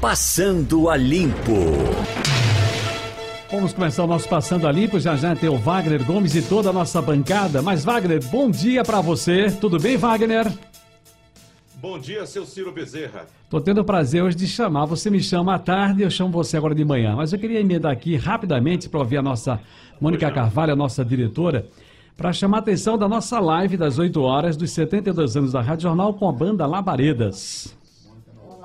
Passando a Limpo. Vamos começar o nosso Passando a Limpo. Já já tem o Wagner Gomes e toda a nossa bancada. Mas, Wagner, bom dia para você. Tudo bem, Wagner? Bom dia, seu Ciro Bezerra. Tô tendo o prazer hoje de chamar. Você me chama à tarde, eu chamo você agora de manhã. Mas eu queria emendar aqui rapidamente para ouvir a nossa Mônica Carvalho, a nossa diretora, para chamar a atenção da nossa live das 8 horas dos 72 anos da Rádio Jornal com a banda Labaredas.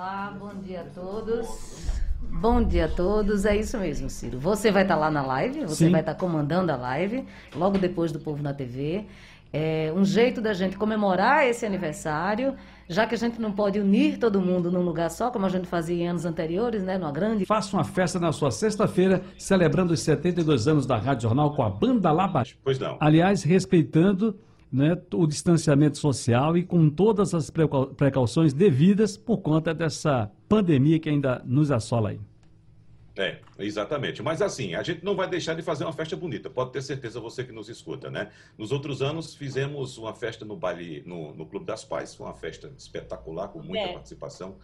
Olá, bom dia a todos. Bom dia a todos, é isso mesmo, Ciro. Você vai estar lá na live, você Sim. vai estar comandando a live, logo depois do Povo na TV. É um jeito da gente comemorar esse aniversário, já que a gente não pode unir todo mundo num lugar só, como a gente fazia em anos anteriores, né, numa grande Faça uma festa na sua sexta-feira, celebrando os 72 anos da Rádio Jornal com a banda Labaredas. Pois não. Aliás, respeitando né, o distanciamento social e com todas as precau- precauções devidas por conta dessa pandemia que ainda nos assola aí. É, exatamente. Mas assim, a gente não vai deixar de fazer uma festa bonita, pode ter certeza você que nos escuta, né? Nos outros anos fizemos uma festa no baile, no, no Clube das Pais, foi uma festa espetacular, com muita É. participação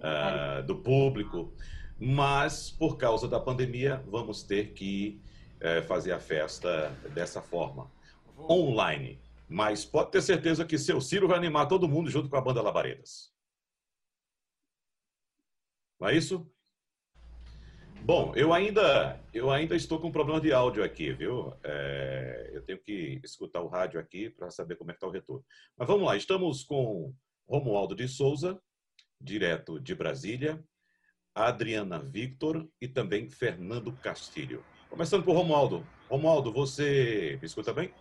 ah, do público. Mas, por causa da pandemia, vamos ter que eh, fazer a festa dessa forma, online. Mas pode ter certeza que seu Ciro vai animar todo mundo junto com a banda Labaredas. Não é isso? Bom, eu ainda, eu ainda estou com um problema de áudio aqui, viu? É, eu tenho que escutar o rádio aqui para saber como é que está o retorno. Mas vamos lá, estamos com Romualdo de Souza, direto de Brasília, Adriana Victor e também Fernando Castilho. Começando por Romualdo. Romualdo, você me escuta bem?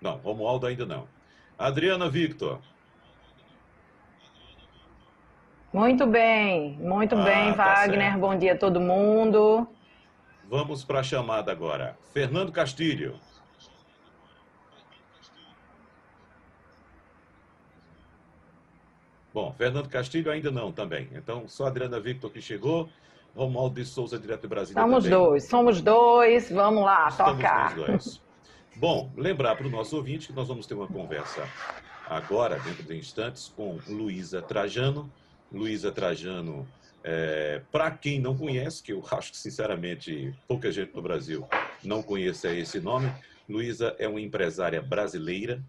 Não, Romualdo ainda não. Adriana Victor. Muito bem, muito Ah, bem, tá Wagner. Bom dia a todo mundo. Vamos para a chamada agora. Fernando Castilho. Bom, Fernando Castilho ainda não também. Então, só a Adriana Victor que chegou. Romualdo de Souza, direto de Brasília. Somos também. dois, somos dois. Vamos lá, Estamos tocar. nós dois. Bom, lembrar para o nosso ouvinte que nós vamos ter uma conversa agora, dentro de instantes, com Luísa Trajano. Luísa Trajano, para quem não conhece, que eu acho que, sinceramente, pouca gente no Brasil não conhece esse nome, Luísa é uma empresária brasileira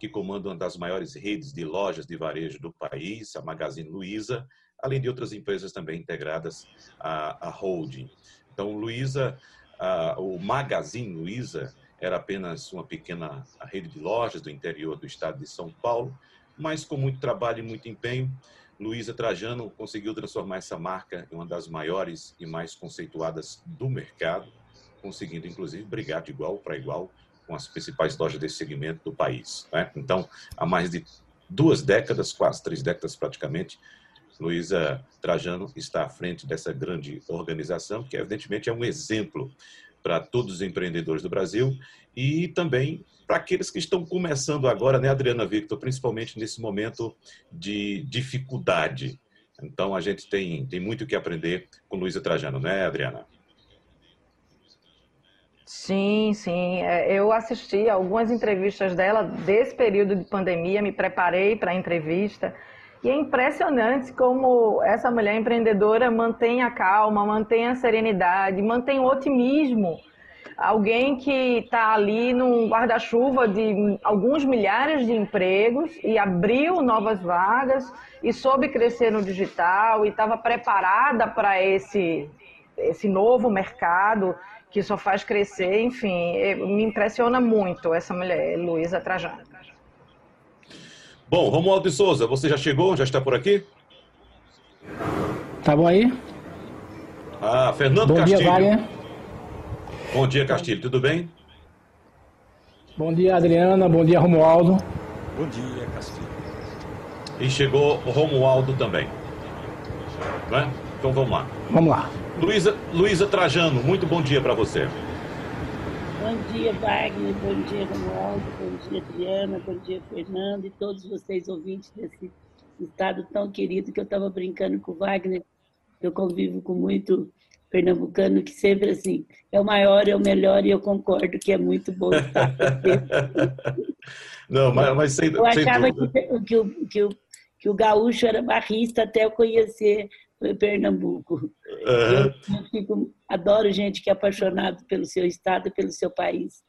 que comanda uma das maiores redes de lojas de varejo do país, a Magazine Luiza, além de outras empresas também integradas à, à holding. Então, Luiza, o Magazine Luiza era apenas uma pequena rede de lojas do interior do estado de São Paulo, mas com muito trabalho e muito empenho, Luiza Trajano conseguiu transformar essa marca em uma das maiores e mais conceituadas do mercado, conseguindo inclusive brigar de igual para igual com as principais lojas desse segmento do país. né? Então, há mais de duas décadas, quase três décadas praticamente, Luísa Trajano está à frente dessa grande organização, que evidentemente é um exemplo para todos os empreendedores do Brasil e também para aqueles que estão começando agora, né, Adriana Victor, principalmente nesse momento de dificuldade. Então, a gente tem, tem muito o que aprender com Luísa Trajano, né, Adriana? Sim, sim. É, Eu assisti algumas entrevistas dela desse período de pandemia, me preparei para a entrevista. E é impressionante como essa mulher empreendedora mantém a calma, mantém a serenidade, mantém o otimismo. Alguém que está ali num guarda-chuva de alguns milhares de empregos e abriu novas vagas e soube crescer no digital e estava preparada para esse, esse novo mercado que só faz crescer. Enfim, me impressiona muito essa mulher, Luísa Trajano. Bom, Romualdo de Souza, você já chegou? Já está por aqui? Tá bom aí? Ah, Fernando Bom dia, Castilho. Wagner. Bom dia, Castilho. Tudo bem? Bom dia, Adriana. Bom dia, Romualdo. Bom dia, Castilho. E chegou o Romualdo também. Né? Então vamos lá. Vamos lá. Luísa, Luísa Trajano, muito bom dia para você. Bom dia, Wagner. Bom dia, Romualdo. Bom dia, Adriana. Bom dia, Fernando. E todos vocês ouvintes desse estado tão querido que eu estava brincando com o Wagner. Eu convivo com muito pernambucano que sempre assim é o maior, é o melhor e eu concordo que é muito bom estar Não, mas, mas sem, Eu achava que, que, o, que, o, que o gaúcho era barrista até eu conhecer Pernambuco. Aham. Eu, fico, adoro gente que é apaixonado pelo seu estado e pelo seu país.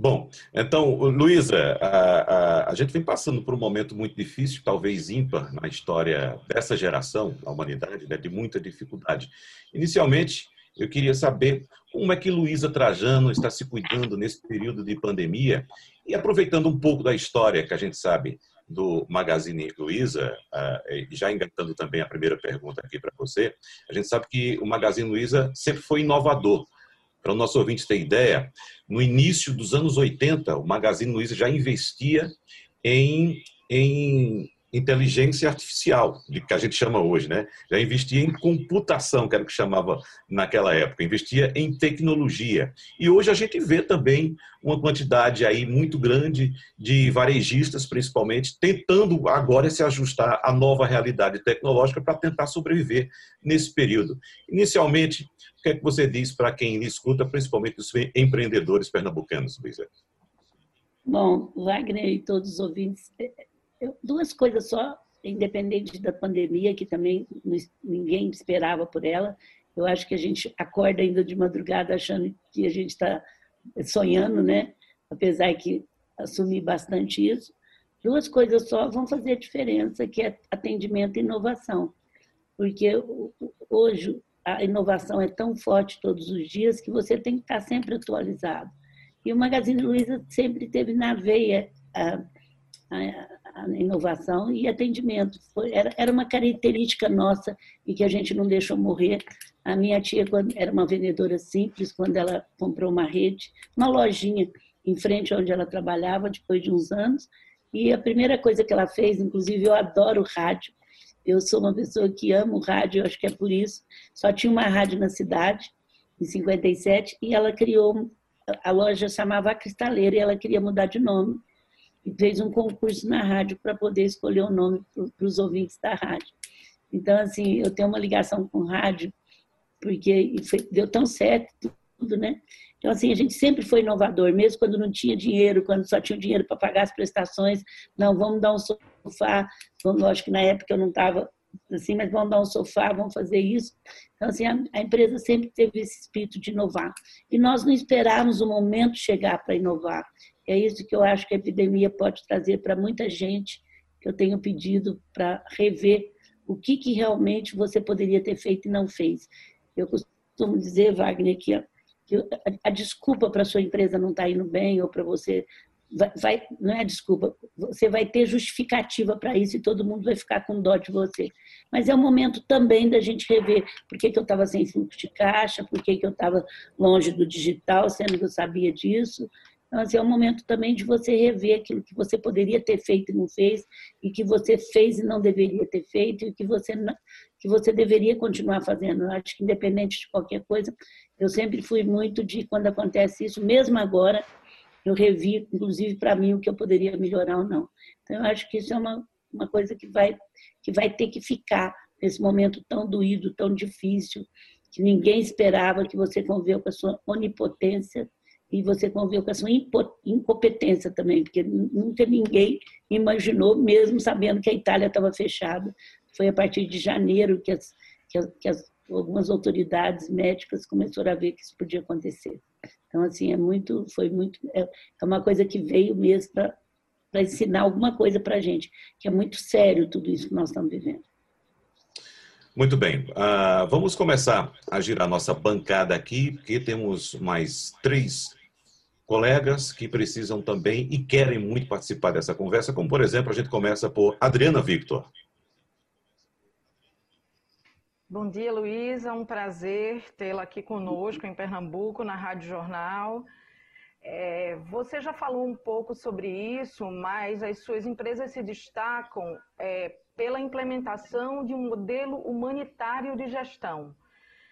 Bom, então, Luísa, a, a, a gente vem passando por um momento muito difícil, talvez ímpar na história dessa geração, da humanidade, né, de muita dificuldade. Inicialmente, eu queria saber como é que Luísa Trajano está se cuidando nesse período de pandemia e aproveitando um pouco da história que a gente sabe do Magazine Luiza, ah, já engatando também a primeira pergunta aqui para você, a gente sabe que o Magazine Luiza sempre foi inovador. Para o nosso ouvinte ter ideia, no início dos anos 80, o Magazine Luiza já investia em, em inteligência artificial, de que a gente chama hoje, né? Já investia em computação, que era o que chamava naquela época, investia em tecnologia. E hoje a gente vê também uma quantidade aí muito grande de varejistas, principalmente, tentando agora se ajustar à nova realidade tecnológica para tentar sobreviver nesse período. Inicialmente, o que é que você diz para quem escuta, principalmente os empreendedores pernambucanos, Luísa? Bom, Wagner e todos os ouvintes, eu, duas coisas só, independente da pandemia, que também ninguém esperava por ela. Eu acho que a gente acorda ainda de madrugada achando que a gente está sonhando, né? Apesar que assumi bastante isso. Duas coisas só vão fazer diferença, que é atendimento e inovação. Porque hoje a inovação é tão forte todos os dias que você tem que estar sempre atualizado. E o Magazine Luiza sempre teve na veia a, inovação e atendimento. Foi, era, era uma característica nossa e que a gente não deixou morrer. A minha tia quando, era uma vendedora simples, quando ela comprou uma rede, uma lojinha em frente onde ela trabalhava, depois de uns anos, e a primeira coisa que ela fez, inclusive eu adoro rádio, eu sou uma pessoa que amo rádio, acho que é por isso. Só tinha uma rádio na cidade, em 57, e ela criou, a loja chamava a Cristaleira, e ela queria mudar de nome. E fez um concurso na rádio para poder escolher o nome para os ouvintes da rádio. Então, assim, eu tenho uma ligação com rádio, porque foi, deu tão certo tudo, né? Então, assim, a gente sempre foi inovador, mesmo quando não tinha dinheiro, quando só tinha dinheiro para pagar as prestações. Não, vamos dar um sofá. Lógico que na época eu não estava assim, mas vamos dar um sofá, vamos fazer isso. Então, assim, a, a empresa sempre teve esse espírito de inovar. E nós não esperávamos o momento chegar para inovar. É isso que eu acho que a epidemia pode trazer para muita gente, que eu tenho pedido para rever o que, que realmente você poderia ter feito e não fez. Eu costumo dizer, Wagner, que a, a, desculpa para sua empresa não estar tá indo bem ou para você vai, vai, não é desculpa, você vai ter justificativa para isso e todo mundo vai ficar com dó de você. Mas é o momento também da gente rever por que, que eu estava sem fluxo de caixa, por que, que eu estava longe do digital, sendo que eu sabia disso. Assim, é o momento também de você rever aquilo que você poderia ter feito e não fez, e que você fez e não deveria ter feito, e que você, que você deveria continuar fazendo. Eu acho que, independente de qualquer coisa, eu sempre fui muito de, quando acontece isso, mesmo agora, eu revi, inclusive, para mim, o que eu poderia melhorar ou não. Então, eu acho que isso é uma, uma coisa que vai, que vai ter que ficar nesse momento tão doído, tão difícil, que ninguém esperava, que você conviveu com a sua onipotência e você conviveu com a sua incompetência também, porque nunca ninguém imaginou, mesmo sabendo que a Itália estava fechada. Foi a partir de janeiro que, as, que, as, que as, algumas autoridades médicas começaram a ver que isso podia acontecer. Então, assim, é muito, foi muito, é, é uma coisa que veio mesmo para ensinar alguma coisa para a gente, que é muito sério tudo isso que nós estamos vivendo. Muito bem, uh, vamos começar a girar nossa bancada aqui, porque temos mais três colegas que precisam também e querem muito participar dessa conversa, como por exemplo, a gente começa por Adriana Victor. Bom dia, Luísa. Um prazer tê-la aqui conosco em Pernambuco, na Rádio Jornal. É, você já falou um pouco sobre isso, mas as suas empresas se destacam é, pela implementação de um modelo humanitário de gestão.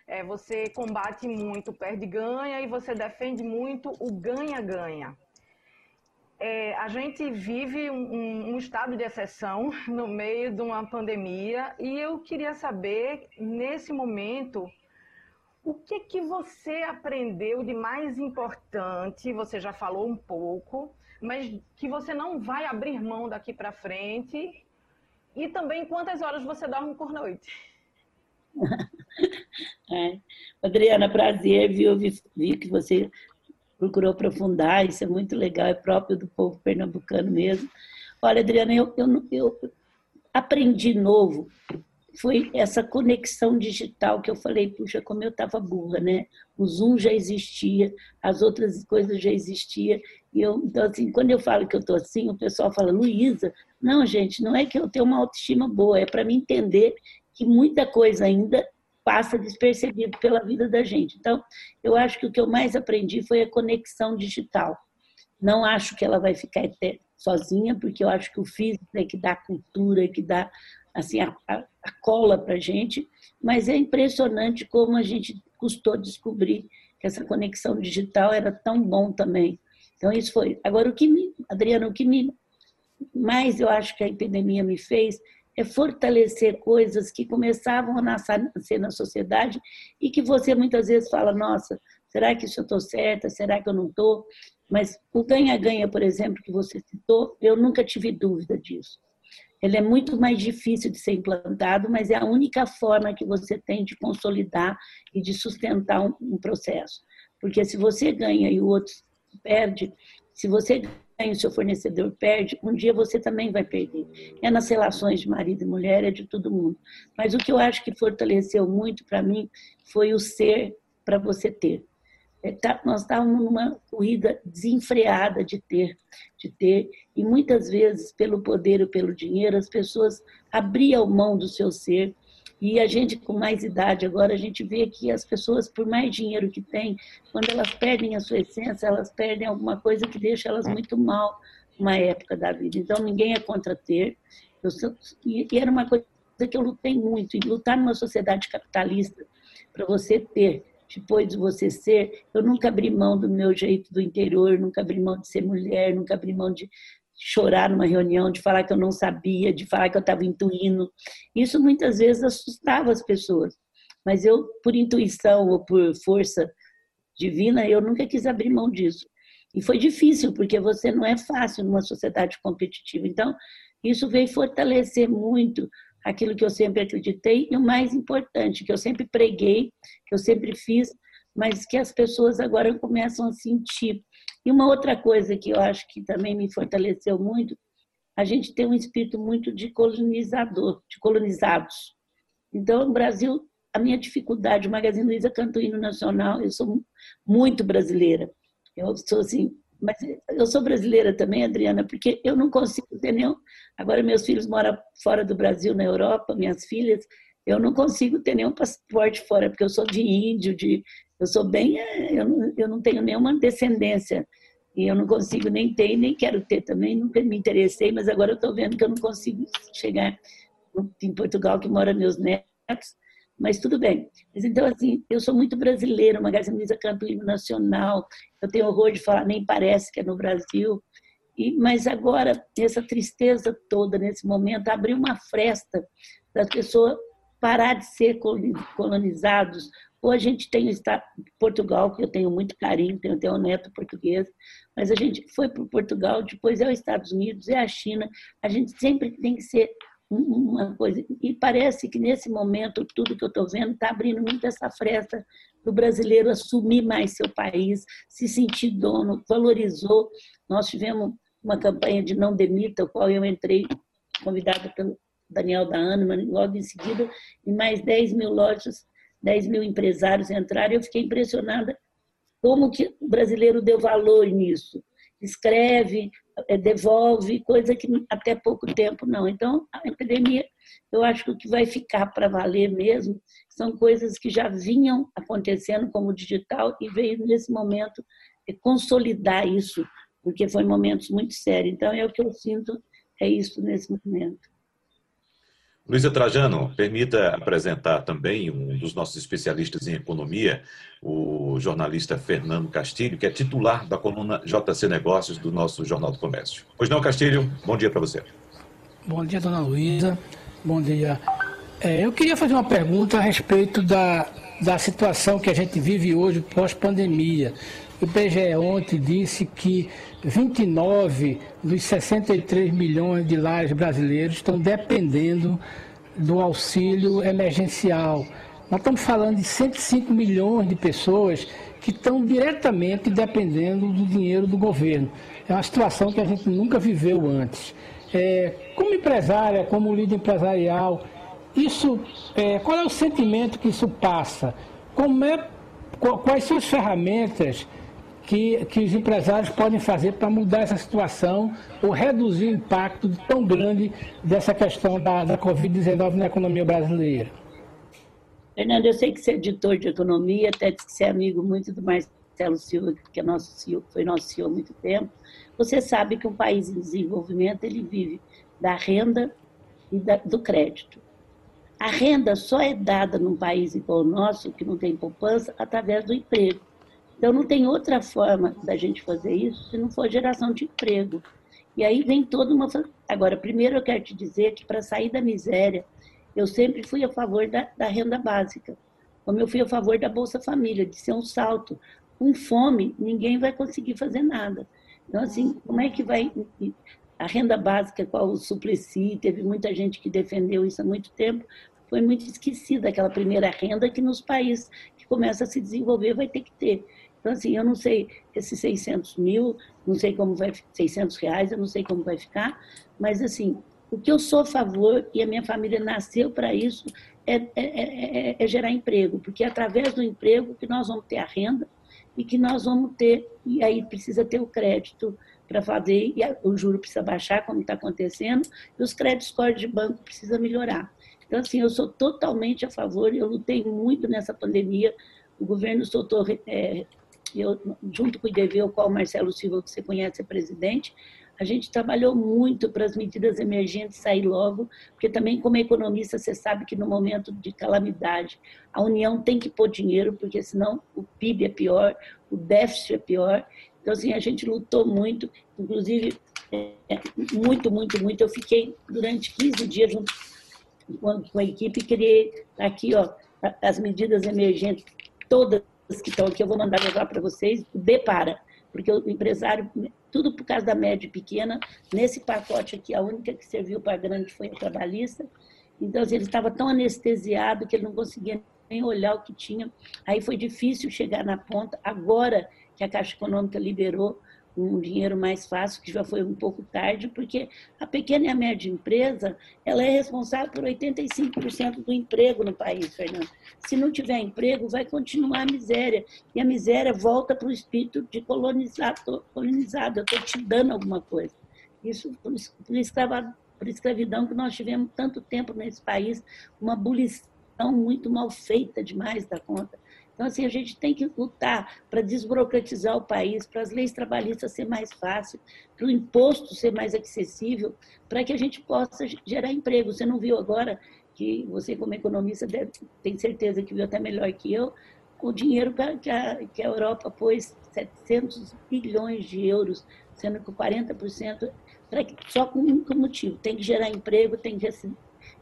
É, você combate muito perde-ganha e você defende muito o ganha-ganha. É, a gente vive um, um, estado de exceção no meio de uma pandemia e eu queria saber, nesse momento, o que que você aprendeu de mais importante? Você já falou um pouco, mas que você não vai abrir mão daqui para frente. E também quantas horas você dorme por noite? É. Adriana, prazer, viu? Vi, vi que você procurou aprofundar, isso é muito legal, é próprio do povo pernambucano mesmo. Olha, Adriana, eu, eu, eu aprendi novo foi essa conexão digital que eu falei, puxa, como eu estava burra, né? O Zoom já existia, as outras coisas já existiam. E eu, então, assim, quando eu falo que eu estou assim, o pessoal fala, Luísa, não, gente, não é que eu tenho uma autoestima boa, é para me entender que muita coisa ainda passa despercebido pela vida da gente. Então, eu acho que o que eu mais aprendi foi a conexão digital. Não acho que ela vai ficar sozinha, porque eu acho que o físico é que dá cultura, é que dá assim, a, a, a cola para a gente, mas é impressionante como a gente custou descobrir que essa conexão digital era tão bom também. Então, isso foi. Agora, o que me, Adriana, o que me mais eu acho que a epidemia me fez é fortalecer coisas que começavam a nascer na sociedade e que você muitas vezes fala, nossa, será que isso eu estou certa? Será que eu não estou? Mas o ganha-ganha, por exemplo, que você citou, eu nunca tive dúvida disso. Ele é muito mais difícil de ser implantado, mas é a única forma que você tem de consolidar e de sustentar um, um processo. Porque se você ganha e o outro perde, se você ganha o seu fornecedor perde, um dia você também vai perder. É nas relações de marido e mulher, é de todo mundo. Mas o que eu acho que fortaleceu muito para mim foi o ser para você ter. É, tá, nós estávamos numa corrida desenfreada de ter, de ter, e muitas vezes, pelo poder ou pelo dinheiro, as pessoas abriam mão do seu ser. E a gente, com mais idade agora, a gente vê que as pessoas, por mais dinheiro que têm, quando elas perdem a sua essência, elas perdem alguma coisa que deixa elas muito mal numa época da vida. Então, ninguém é contra ter. Eu, e era uma coisa que eu lutei muito, e lutar numa sociedade capitalista, para você ter depois de você ser, eu nunca abri mão do meu jeito do interior, nunca abri mão de ser mulher, nunca abri mão de chorar numa reunião, de falar que eu não sabia, de falar que eu estava intuindo. Isso muitas vezes assustava as pessoas. Mas eu, por intuição ou por força divina, eu nunca quis abrir mão disso. E foi difícil, porque você não é fácil numa sociedade competitiva. Então, isso veio fortalecer muito aquilo que eu sempre acreditei e o mais importante, que eu sempre preguei, que eu sempre fiz, mas que as pessoas agora começam a sentir. E uma outra coisa que eu acho que também me fortaleceu muito, a gente tem um espírito muito de colonizador, de colonizados. Então, no Brasil, a minha dificuldade, o Magazine Luiza canta o hino nacional, eu sou muito brasileira. Eu sou assim, mas eu sou brasileira também, Adriana, porque eu não consigo ter nenhum. Agora, meus filhos moram fora do Brasil, na Europa, minhas filhas, eu não consigo ter nenhum passaporte fora, porque eu sou de índio, de, eu sou bem. Eu não, eu não tenho nenhuma descendência. E eu não consigo nem ter, nem quero ter também, nunca me interessei, mas agora eu estou vendo que eu não consigo chegar em Portugal, que mora meus netos, mas tudo bem. Mas então, assim, eu sou muito brasileira, Magazine Luiza canta o nacional, eu tenho horror de falar, nem parece que é no Brasil. E, mas agora, essa tristeza toda, nesse momento, abriu uma fresta das pessoas parar de ser colonizados. Ou a gente tem o Estado, Portugal, que eu tenho muito carinho, tenho até um neto português, mas a gente foi para Portugal, depois é os Estados Unidos, é a China. A gente sempre tem que ser uma coisa. E parece que nesse momento, tudo que eu estou vendo está abrindo muito essa fresta do brasileiro assumir mais seu país, se sentir dono, valorizou. Nós tivemos uma campanha de não demita, qual eu entrei, convidada pelo Daniel da Anima, logo em seguida, e mais 10 mil lojas, 10 mil empresários entraram. Eu fiquei impressionada como que o brasileiro deu valor nisso escreve, é, devolve, coisa que até pouco tempo não. Então, a epidemia, eu acho que o que vai ficar para valer mesmo são coisas que já vinham acontecendo como digital e veio nesse momento é, consolidar isso, porque foi momentos muito sérios. Então, é o que eu sinto, é isso nesse momento. Luísa Trajano, permita apresentar também um dos nossos especialistas em economia, o jornalista Fernando Castilho, que é titular da coluna JC Negócios do nosso Jornal do Comércio. Pois não, Castilho, bom dia para você. Bom dia, dona Luísa. Bom dia. É, eu queria fazer uma pergunta a respeito da, da situação que a gente vive hoje pós-pandemia. O IBGE ontem disse que 29 dos 63 milhões de lares brasileiros estão dependendo do auxílio emergencial. Nós estamos falando de 105 milhões de pessoas que estão diretamente dependendo do dinheiro do governo. É uma situação que a gente nunca viveu antes. É, como empresária, como líder empresarial, isso, é, qual é o sentimento que isso passa? Como é, quais são as ferramentas que, que os empresários podem fazer para mudar essa situação ou reduzir o impacto tão grande dessa questão da, da Covid-19 na economia brasileira? Fernando, eu sei que você é editor de economia, até que você é amigo muito do Marcelo Silva, que é nosso CEO, foi nosso CEO há muito tempo. Você sabe que um país em desenvolvimento ele vive da renda e da, do crédito. A renda só é dada num país igual o nosso, que não tem poupança, através do emprego. Então, não tem outra forma da gente fazer isso se não for geração de emprego. E aí vem toda uma. Agora, primeiro eu quero te dizer que para sair da miséria, eu sempre fui a favor da, da, renda básica, como eu fui a favor da Bolsa Família, de ser um salto. Com fome, ninguém vai conseguir fazer nada. Então, assim, como é que vai. A renda básica, qual o Suplicy, teve muita gente que defendeu isso há muito tempo, foi muito esquecida, aquela primeira renda que nos países que começa a se desenvolver vai ter que ter. Então, assim, eu não sei esses 600 mil, não sei como vai, 600 reais, eu não sei como vai ficar, mas, assim, o que eu sou a favor, e a minha família nasceu para isso, é, é, é, é, é gerar emprego, porque é através do emprego que nós vamos ter a renda e que nós vamos ter, e aí precisa ter o crédito para fazer, e o juro precisa baixar, como está acontecendo, e os créditos core de banco precisa melhorar. Então, assim, eu sou totalmente a favor, eu lutei muito nessa pandemia, o governo soltou é, eu, junto com o IDV, o qual o Marcelo Silva, que você conhece, é presidente, a gente trabalhou muito para as medidas emergentes sair logo, porque também, como economista, você sabe que no momento de calamidade, a União tem que pôr dinheiro, porque senão o PIB é pior, o déficit é pior. Então, assim, a gente lutou muito, inclusive, é, muito, muito, muito. Eu fiquei durante 15 dias junto com a equipe, criei aqui, ó, as medidas emergentes, todas que estão aqui, eu vou mandar levar para vocês, depara, porque o empresário, tudo por causa da média pequena, nesse pacote aqui, a única que serviu para grande foi a trabalhista, então assim, ele estava tão anestesiado que ele não conseguia nem olhar o que tinha, aí foi difícil chegar na ponta, agora que a Caixa Econômica liberou um dinheiro mais fácil, que já foi um pouco tarde, porque a pequena e a média empresa, ela é responsável por 85% do emprego no país, Fernando. Se não tiver emprego, vai continuar a miséria, e a miséria volta para o espírito de colonizado, colonizado eu estou te dando alguma coisa. Isso por, por, por escravidão que nós tivemos tanto tempo nesse país, uma abolição muito mal feita demais da conta. Então, assim, a gente tem que lutar para desburocratizar o país, para as leis trabalhistas ser mais fácil, para o imposto ser mais acessível, para que a gente possa gerar emprego. Você não viu agora que você, como economista, deve, tem certeza que viu até melhor que eu, o dinheiro que a, que a Europa pôs 700 bilhões de euros, sendo que 40% pra, só com um motivo, tem que gerar emprego, tem que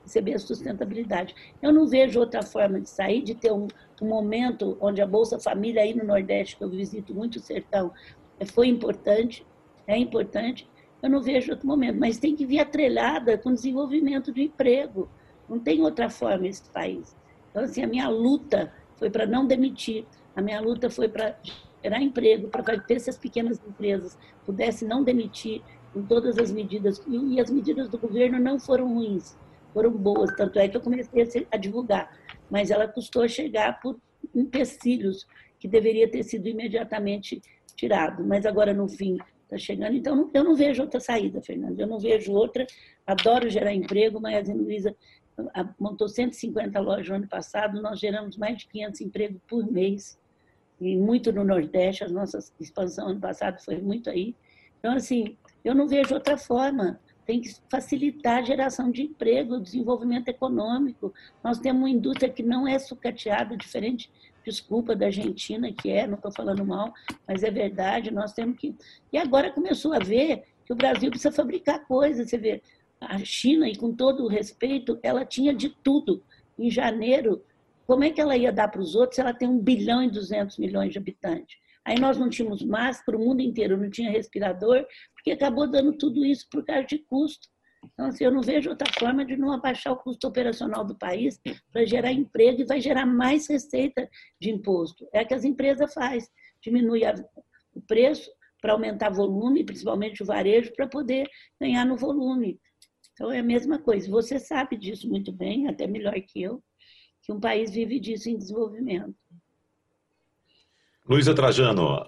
receber a sustentabilidade. Eu não vejo outra forma de sair, de ter um, um momento onde a Bolsa Família aí no Nordeste, que eu visito muito o sertão, é, foi importante, é importante, eu não vejo outro momento, mas tem que vir atrelada com desenvolvimento do emprego. Não tem outra forma esse país. Então, assim, a minha luta foi para não demitir, a minha luta foi para gerar emprego, para que essas pequenas empresas pudessem não demitir com todas as medidas, e as medidas do governo não foram ruins, foram boas, tanto é que eu comecei a, divulgar, mas ela custou chegar por empecilhos que deveria ter sido imediatamente tirado, mas agora no fim está chegando, então eu não vejo outra saída, Fernando, eu não vejo outra, adoro gerar emprego, mas a Luísa montou 150 lojas no ano passado, nós geramos mais de 500 empregos por mês, e muito no Nordeste, a nossa expansão ano passado foi muito aí, então assim, eu não vejo outra forma, tem que facilitar a geração de emprego, o desenvolvimento econômico. Nós temos uma indústria que não é sucateada, diferente, desculpa, da Argentina, que é, não estou falando mal, mas é verdade, nós temos que... E agora começou a ver que o Brasil precisa fabricar coisas, você vê, a China, e com todo o respeito, ela tinha de tudo. Em janeiro, Como é que ela ia dar para os outros se ela tem 1 bilhão e 200 milhões de habitantes? Aí nós não tínhamos máscara, o mundo inteiro não tinha respirador, porque acabou dando tudo isso por causa de custo. Então, assim, eu não vejo outra forma de não abaixar o custo operacional do país para gerar emprego e vai gerar mais receita de imposto. É que as empresas fazem, diminui a, o preço para aumentar volume, principalmente o varejo, para poder ganhar no volume. Então, é a mesma coisa. Você sabe disso muito bem, até melhor que eu, que um país vive disso em desenvolvimento. Luísa Trajano,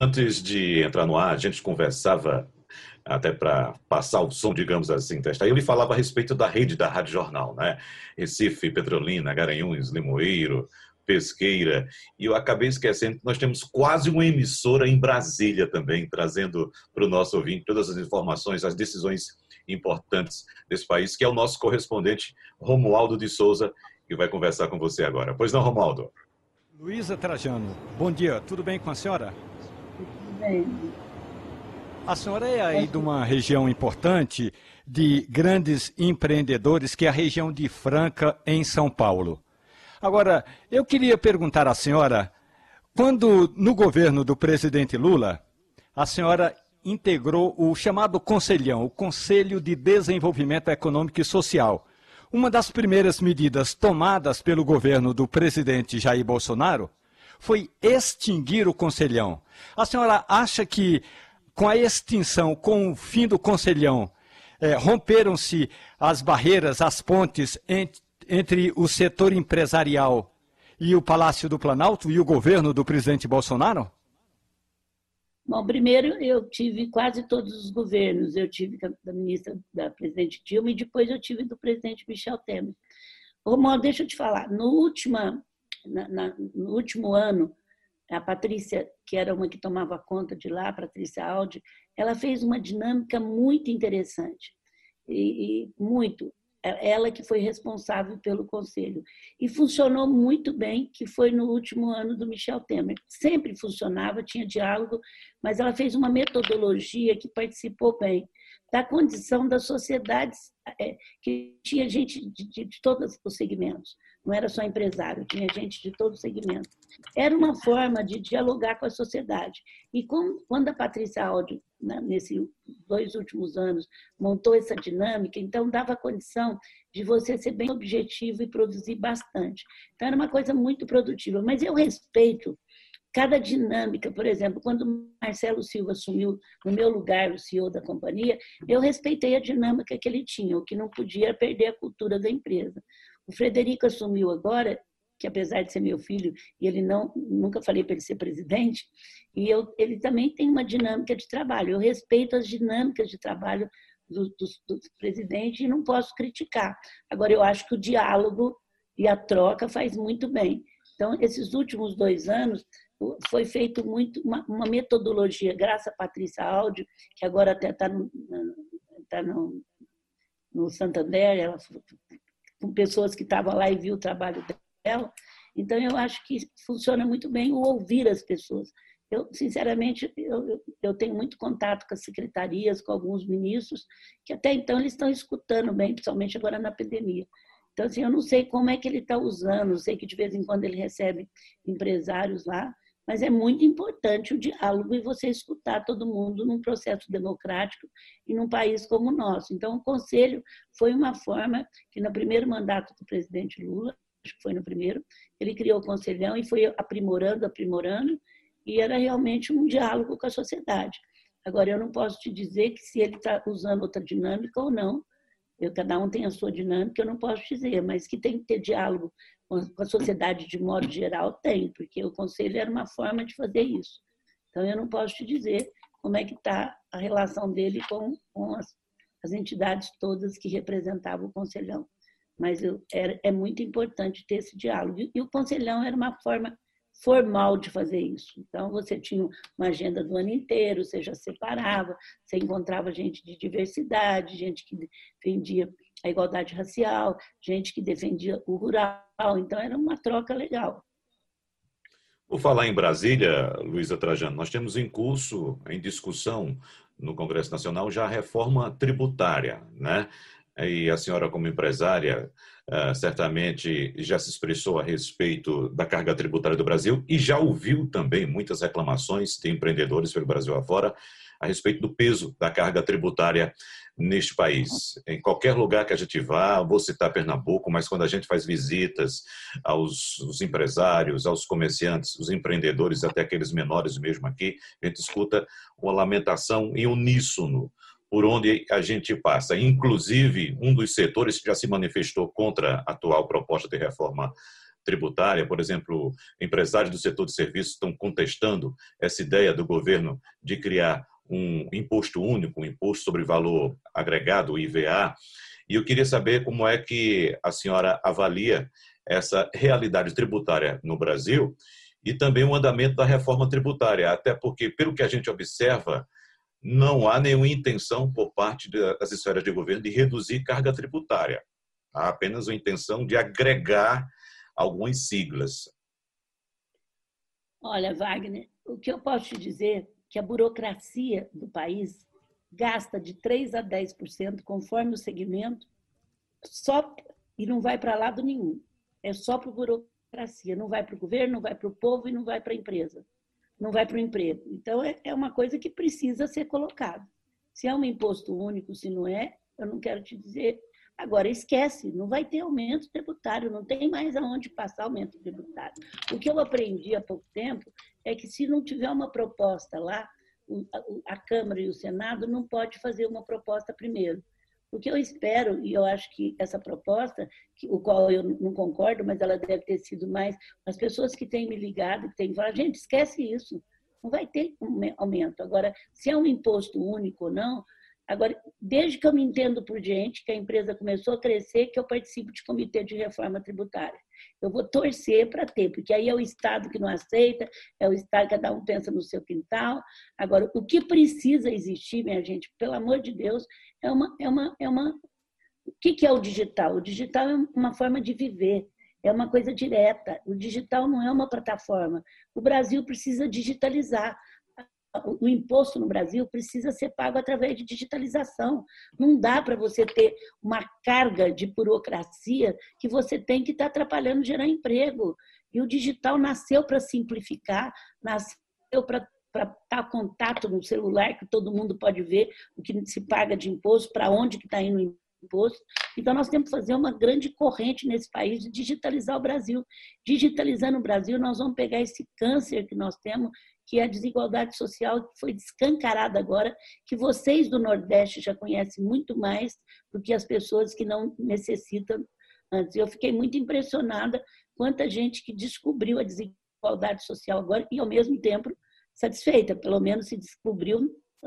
antes de entrar no ar, a gente conversava até para passar o som, digamos assim, testar. Eu lhe falava a respeito da rede da Rádio Jornal, né? Recife, Petrolina, Garanhuns, Limoeiro, Pesqueira, e eu acabei esquecendo que nós temos quase uma emissora em Brasília também, trazendo para o nosso ouvinte todas as informações, as decisões importantes desse país, que é o nosso correspondente Romualdo de Souza, que vai conversar com você agora. Pois não, Romualdo? Luísa Trajano, bom dia, tudo bem com a senhora? Tudo bem. A senhora é aí de uma região importante de grandes empreendedores, que é a região de Franca, em São Paulo. Agora, eu queria perguntar à senhora, quando no governo do presidente Lula, a senhora integrou o chamado Conselhão, o Conselho de Desenvolvimento Econômico e Social. Uma das primeiras medidas tomadas pelo governo do presidente Jair Bolsonaro foi extinguir o Conselhão. A senhora acha que com a extinção, com o fim do Conselhão, é, romperam-se as barreiras, as pontes entre, entre o setor empresarial e o Palácio do Planalto e o governo do presidente Bolsonaro? Bom, primeiro eu tive quase todos os governos. Eu tive da ministra, da presidente Dilma e depois eu tive do presidente Michel Temer. Romualdo, deixa eu te falar. No, na, na, no último ano, a Patrícia, que era uma que tomava conta de lá, a Patrícia Aldi, ela fez uma dinâmica muito interessante. E, e, muito. É, ela que foi responsável pelo conselho. E funcionou muito bem, que foi no último ano do Michel Temer. Sempre funcionava, tinha diálogo, mas ela fez uma metodologia que participou bem da condição das sociedades, é, que tinha gente de, de, de todos os segmentos não era só empresário, tinha gente de todo segmento. Era uma forma de dialogar com a sociedade. E como, quando a Patrícia Aldi, né, nesses dois últimos anos, montou essa dinâmica, então dava condição de você ser bem objetivo e produzir bastante. Então era uma coisa muito produtiva. Mas eu respeito cada dinâmica, por exemplo, quando Marcelo Silva assumiu no meu lugar o CEO da companhia, eu respeitei a dinâmica que ele tinha, o que não podia perder a cultura da empresa. O Frederico assumiu agora, que apesar de ser meu filho, e ele não, nunca falei para ele ser presidente, e eu, ele também tem uma dinâmica de trabalho. Eu respeito as dinâmicas de trabalho do, do, do presidente e não posso criticar. Agora, eu acho que o diálogo e a troca faz muito bem. Então, esses últimos dois anos, foi feito muito uma, uma, metodologia, graças a Patrícia Áudio, que agora até está no, tá no, no Santander, ela com pessoas que estavam lá e viu o trabalho dela. Então, eu acho que funciona muito bem o ouvir as pessoas. Eu, sinceramente, eu, eu tenho muito contato com as secretarias, com alguns ministros, que até então eles estão escutando bem, principalmente agora na pandemia. Então, assim, eu não sei como é que ele está usando, eu sei que de vez em quando ele recebe empresários lá, mas é muito importante o diálogo e você escutar todo mundo num processo democrático e num país como o nosso. Então, o conselho foi uma forma que no primeiro mandato do presidente Lula, acho que foi no primeiro, ele criou o conselhão e foi aprimorando, aprimorando, e era realmente um diálogo com a sociedade. Agora, eu não posso te dizer que se ele está usando outra dinâmica ou não, eu, cada um tem a sua dinâmica, eu não posso dizer, mas que tem que ter diálogo com a sociedade de modo geral, tem, porque o conselho era uma forma de fazer isso. Então, eu não posso te dizer como é que está a relação dele com, com as, as, entidades todas que representavam o conselhão. Mas eu, é, é muito importante ter esse diálogo. E o conselhão era uma forma formal de fazer isso. Então, você tinha uma agenda do ano inteiro, você já separava, você encontrava gente de diversidade, gente que defendia a igualdade racial, gente que defendia o rural. Então, era uma troca legal. Por falar em Brasília, Luísa Trajano, nós temos em curso, em discussão no Congresso Nacional, já a reforma tributária, né? E a senhora, como empresária, uh, certamente já se expressou a respeito da carga tributária do Brasil e já ouviu também muitas reclamações de empreendedores pelo Brasil afora a respeito do peso da carga tributária neste país. Em qualquer lugar que a gente vá, vou citar Pernambuco, mas quando a gente faz visitas aos empresários, aos comerciantes, os empreendedores, até aqueles menores mesmo aqui, a gente escuta uma lamentação em uníssono por onde a gente passa. Inclusive, um dos setores que já se manifestou contra a atual proposta de reforma tributária, por exemplo, empresários do setor de serviços estão contestando essa ideia do governo de criar um imposto único, um imposto sobre valor agregado, o IVA. E eu queria saber como é que a senhora avalia essa realidade tributária no Brasil e também o andamento da reforma tributária, até porque, pelo que a gente observa, não há nenhuma intenção por parte das esferas de governo de reduzir carga tributária. Há apenas a intenção de agregar algumas siglas. Olha, Wagner, o que eu posso te dizer é que a burocracia do país gasta de 3 a 10%, conforme o segmento, só e não vai para lado nenhum. É só para burocracia, não vai para o governo, não vai para o povo e não vai para a empresa não vai para o emprego. Então, é, é uma coisa que precisa ser colocada. Se é um imposto único, se não é, eu não quero te dizer. Agora, esquece, não vai ter aumento tributário, não tem mais aonde passar aumento tributário. O que eu aprendi há pouco tempo é que se não tiver uma proposta lá, a Câmara e o Senado não pode fazer uma proposta primeiro. O que eu espero, e eu acho que essa proposta, que, o qual eu não concordo, mas ela deve ter sido mais, as pessoas que têm me ligado, que têm falado, gente, esquece isso, não vai ter aumento. Agora, se é um imposto único ou não, Agora, desde que eu me entendo por gente, que a empresa começou a crescer, que eu participo de comitê de reforma tributária. Eu vou torcer para ter, porque aí é o Estado que não aceita, é o Estado que cada um pensa no seu quintal. Agora, o que precisa existir, minha gente, pelo amor de Deus, é uma. É uma, é uma... O que é o digital? O digital é uma forma de viver, é uma coisa direta. O digital não é uma plataforma. O Brasil precisa digitalizar o imposto no Brasil precisa ser pago através de digitalização. Não dá para você ter uma carga de burocracia que você tem que estar tá atrapalhando gerar emprego. E o digital nasceu para simplificar, nasceu para para estar contato no celular, que todo mundo pode ver o que se paga de imposto, para onde que está indo o imposto. Então, nós temos que fazer uma grande corrente nesse país de digitalizar o Brasil. Digitalizando o Brasil, nós vamos pegar esse câncer que nós temos, que é a desigualdade social, que foi descancarada agora, que vocês do Nordeste já conhecem muito mais do que as pessoas que não necessitam antes. Eu fiquei muito impressionada quanta gente que descobriu a desigualdade social agora e, ao mesmo tempo, satisfeita. Pelo menos se descobriu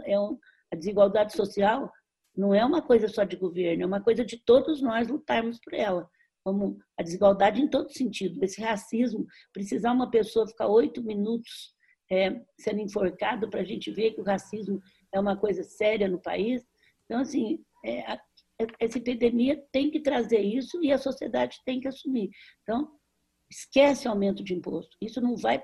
é um, a desigualdade social não é uma coisa só de governo, é uma coisa de todos nós lutarmos por ela. Como a desigualdade em todo sentido. Esse racismo, precisar uma pessoa ficar oito minutos é, sendo enforcado para a gente ver que o racismo é uma coisa séria no país. Então, assim, é, a, essa epidemia tem que trazer isso e a sociedade tem que assumir. Então, esquece o aumento de imposto. Isso não vai,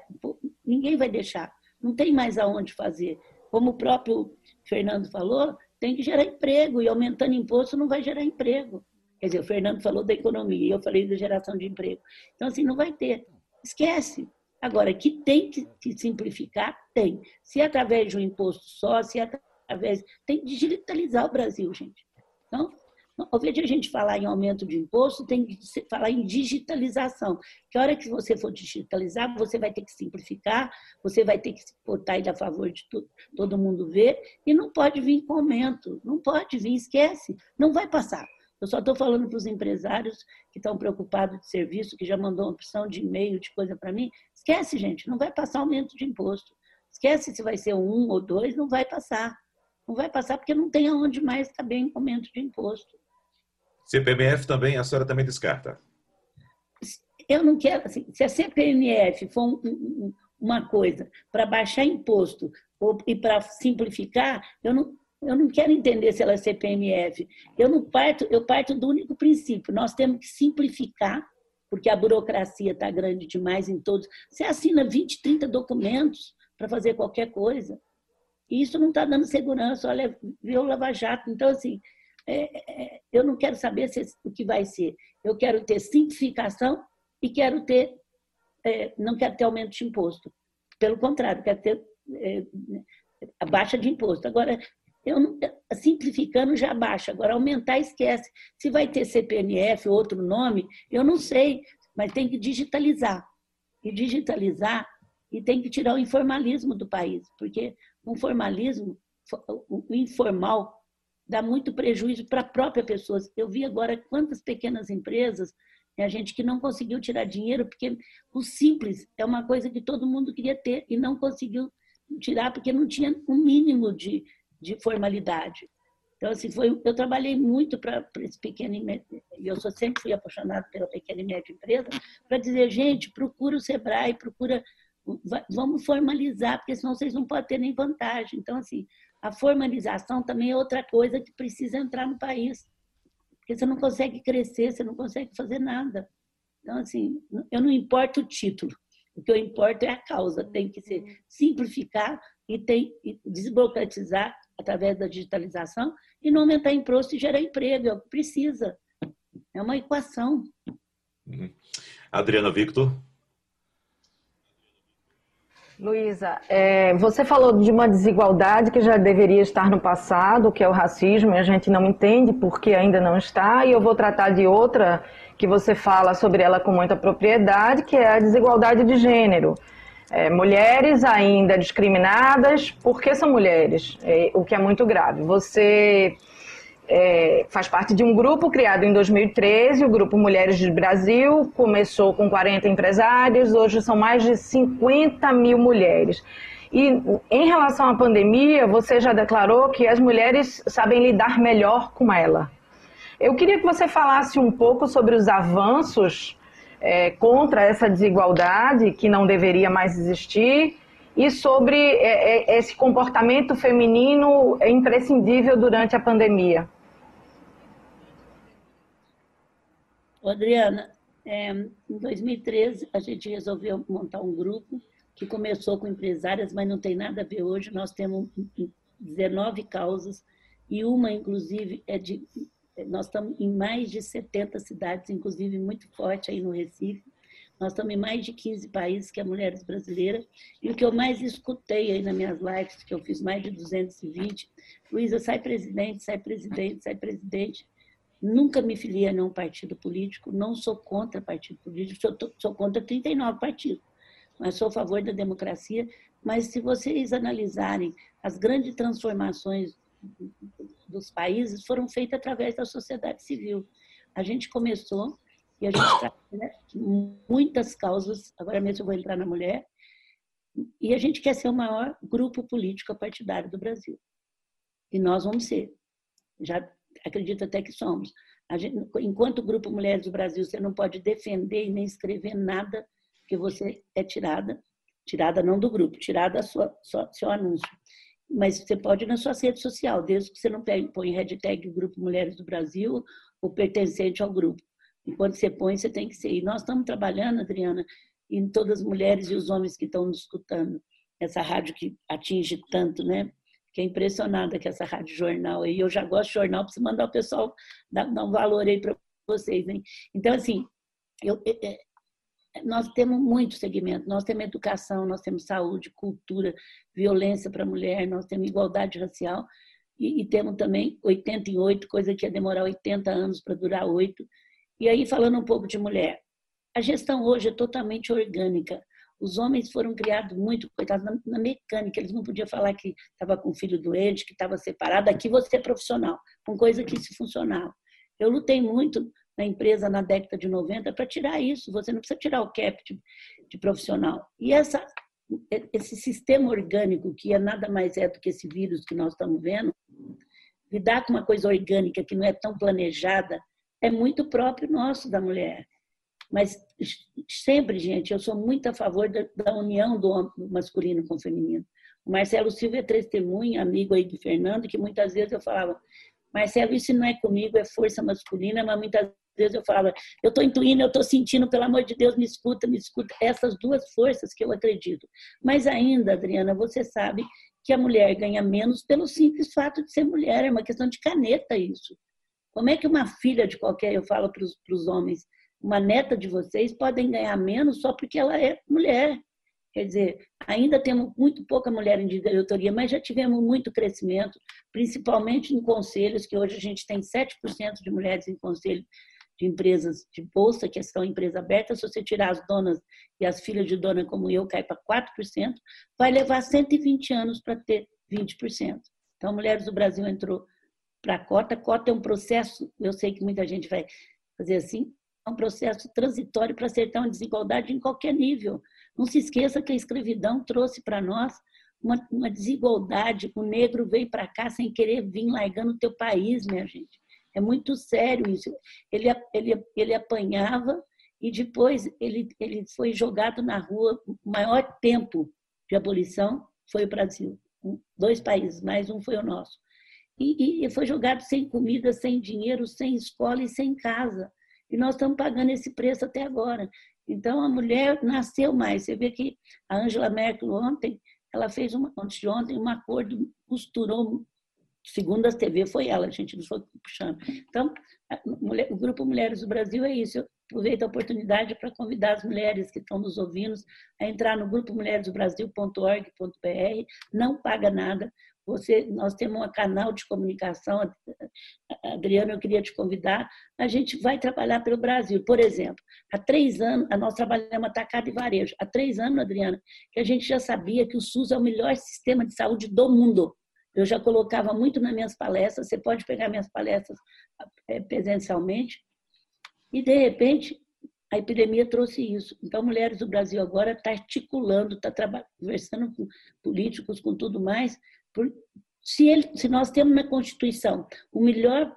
ninguém vai deixar. Não tem mais aonde fazer. Como o próprio Fernando falou, tem que gerar emprego e aumentando imposto não vai gerar emprego. Quer dizer, o Fernando falou da economia e eu falei da geração de emprego. Então, assim, não vai ter. Esquece. Agora, que tem que, simplificar, tem. Se é através de um imposto só, se é através. Tem que digitalizar o Brasil, gente. Então, ao invés de a gente falar em aumento de imposto, tem que falar em digitalização. Que a hora que você for digitalizar, você vai ter que simplificar, você vai ter que se portar e dar favor de todo mundo ver, e não pode vir com aumento, não pode vir, esquece, não vai passar. Eu só estou falando para os empresários que estão preocupados de serviço, que já mandou uma opção de e-mail, de coisa para mim. Esquece, gente, não vai passar aumento de imposto. Esquece se vai ser um ou dois, não vai passar. Não vai passar porque não tem aonde mais caber em aumento de imposto. CPMF também, a senhora também descarta? Eu não quero, assim, se a CPMF for um, um, uma coisa para baixar imposto ou, e para simplificar, eu não, eu não quero entender se ela é CPMF. Eu não parto, eu parto do único princípio. Nós temos que simplificar, porque a burocracia está grande demais em todos. Você assina 20, 30 documentos para fazer qualquer coisa. E isso não está dando segurança. Olha, viu o Lava Jato. Então, assim, é, é, eu não quero saber se, o que vai ser. Eu quero ter simplificação e quero ter, é, não quero ter aumento de imposto. Pelo contrário, quero ter é, a baixa de imposto. Agora, eu não, simplificando já baixa. Agora, aumentar, esquece. Se vai ter CPNF, outro nome, eu não sei, mas tem que digitalizar. E digitalizar e tem que tirar o informalismo do país, porque o formalismo, o informal, dá muito prejuízo para a própria pessoa. Eu vi agora quantas pequenas empresas, né, a gente que não conseguiu tirar dinheiro, porque o simples é uma coisa que todo mundo queria ter e não conseguiu tirar porque não tinha um mínimo de, de formalidade. Então, assim, foi, eu trabalhei muito para esse pequeno e médio, eu sou, sempre fui apaixonada pela pequena e média empresa, para dizer, gente, procura o Sebrae, procura, vamos formalizar, porque senão vocês não podem ter nem vantagem. Então, assim, a formalização também é outra coisa que precisa entrar no país, porque você não consegue crescer, você não consegue fazer nada. Então, assim, eu não importo o título, o que eu importo é a causa, tem que ser simplificar e tem e desburocratizar através da digitalização e não aumentar imposto e gerar emprego, é o que precisa. É uma equação. Uhum. Adriana Victor. Luísa, é, você falou de uma desigualdade que já deveria estar no passado, que é o racismo, e a gente não entende porque ainda não está, e eu vou tratar de outra que você fala sobre ela com muita propriedade, que é a desigualdade de gênero. É, mulheres ainda discriminadas porque são mulheres, é, o que é muito grave. Você é, faz parte de um grupo criado em 2013, o Grupo Mulheres do Brasil, começou com 40 empresários, hoje são mais de 50 mil mulheres. E em relação à pandemia, você já declarou que as mulheres sabem lidar melhor com ela. Eu queria que você falasse um pouco sobre os avanços é, contra essa desigualdade que não deveria mais existir e sobre é, é esse comportamento feminino imprescindível durante a pandemia. Adriana, é, em 2013 a gente resolveu montar um grupo que começou com empresárias, mas não tem nada a ver hoje. Nós temos 19 causas e uma, inclusive, é de. Nós estamos em mais de 70 cidades, inclusive muito forte aí no Recife. Nós estamos em mais de 15 países, que é Mulheres Brasileiras. E o que eu mais escutei aí nas minhas lives, que eu fiz mais de 220, Luísa, sai presidente, sai presidente, sai presidente. Nunca me filiei a nenhum partido político, não sou contra partido político, sou, sou contra 39 partidos, mas sou a favor da democracia. Mas se vocês analisarem as grandes transformações dos países, foram feitas através da sociedade civil. A gente começou e a gente traz né, muitas causas, agora mesmo eu vou entrar na mulher, e a gente quer ser o maior grupo político partidário do Brasil. E nós vamos ser. Já acredito até que somos. Gente, enquanto Grupo Mulheres do Brasil, você não pode defender e nem escrever nada que você é tirada, tirada não do grupo, tirada sua, sua, seu anúncio. Mas você pode na sua rede social, desde que você não põe hashtag Grupo Mulheres do Brasil ou pertencente ao grupo. Enquanto você põe, você tem que ser. E nós estamos trabalhando, Adriana, em todas as mulheres e os homens que estão nos escutando. Essa rádio que atinge tanto, né? Fiquei impressionada com essa rádio jornal aí. Eu já gosto de jornal, preciso mandar o pessoal dar, dar um valor aí para vocês. Hein? Então, assim, eu, é, é, nós temos muito segmento. Nós temos educação, nós temos saúde, cultura, violência para a mulher, nós temos igualdade racial e, e temos também 88, coisa que ia demorar 80 anos para durar 8. E aí, falando um pouco de mulher, a gestão hoje é totalmente orgânica. Os homens foram criados muito, coitados, na, na mecânica. Eles não podiam falar que estava com filho doente, que estava separado. Aqui você é profissional, com coisa que se funcionava. Eu lutei muito na empresa na década de 90 para tirar isso. Você não precisa tirar o cap de, de profissional. E essa, esse sistema orgânico, que é nada mais é do que esse vírus que nós estamos vendo, lidar com uma coisa orgânica que não é tão planejada, é muito próprio nosso da mulher. Mas sempre, gente, eu sou muito a favor da, união do masculino com o feminino. O Marcelo Silva é testemunha, amigo aí do Fernando, que muitas vezes eu falava, Marcelo, isso não é comigo, é força masculina, mas muitas vezes eu falava, eu estou intuindo, eu estou sentindo, pelo amor de Deus, me escuta, me escuta. Essas duas forças que eu acredito. Mas ainda, Adriana, você sabe que a mulher ganha menos pelo simples fato de ser mulher, é uma questão de caneta isso. Como é que uma filha de qualquer, eu falo para os homens, uma neta de vocês podem ganhar menos só porque ela é mulher? Quer dizer, ainda temos muito pouca mulher em diretoria, mas já tivemos muito crescimento, principalmente em conselhos, que hoje a gente tem 7% de mulheres em conselho de empresas de bolsa, que são empresa aberta. Se você tirar as donas e as filhas de dona como eu, cai para 4%, vai levar 120 anos para ter 20%. Então, Mulheres do Brasil entrou para a cota. Cota é um processo, eu sei que muita gente vai fazer assim, um processo transitório para acertar uma desigualdade em qualquer nível. Não se esqueça que a escravidão trouxe para nós uma, uma, desigualdade. O negro veio para cá sem querer vir largando o teu país, minha gente. É muito sério isso. Ele, ele, ele apanhava e depois ele, ele foi jogado na rua. O maior tempo de abolição foi o Brasil. Dois países, mais um foi o nosso. E, e foi jogado sem comida, sem dinheiro, sem escola e sem casa. E nós estamos pagando esse preço até agora. Então, a mulher nasceu mais. Você vê que a Angela Merkel ontem, ela fez, uma, antes de ontem, um acordo, costurou, segundo a TV, foi ela, a gente não foi puxando. Então, o Grupo Mulheres do Brasil é isso. Eu aproveito a oportunidade para convidar as mulheres que estão nos ouvindo a entrar no grupo mulheresdobrasil.org.br, não paga nada, você, nós temos um canal de comunicação, Adriano, eu queria te convidar. A gente vai trabalhar pelo Brasil. Por exemplo, há três anos, nós trabalhamos atacado e varejo. Há três anos, Adriana, que a gente já sabia que o SUS é o melhor sistema de saúde do mundo. Eu já colocava muito nas minhas palestras. Você pode pegar minhas palestras é, presencialmente. E, de repente, a epidemia trouxe isso. Então, Mulheres do Brasil agora está articulando, está conversando com políticos, com tudo mais, se, ele, se nós temos na Constituição o melhor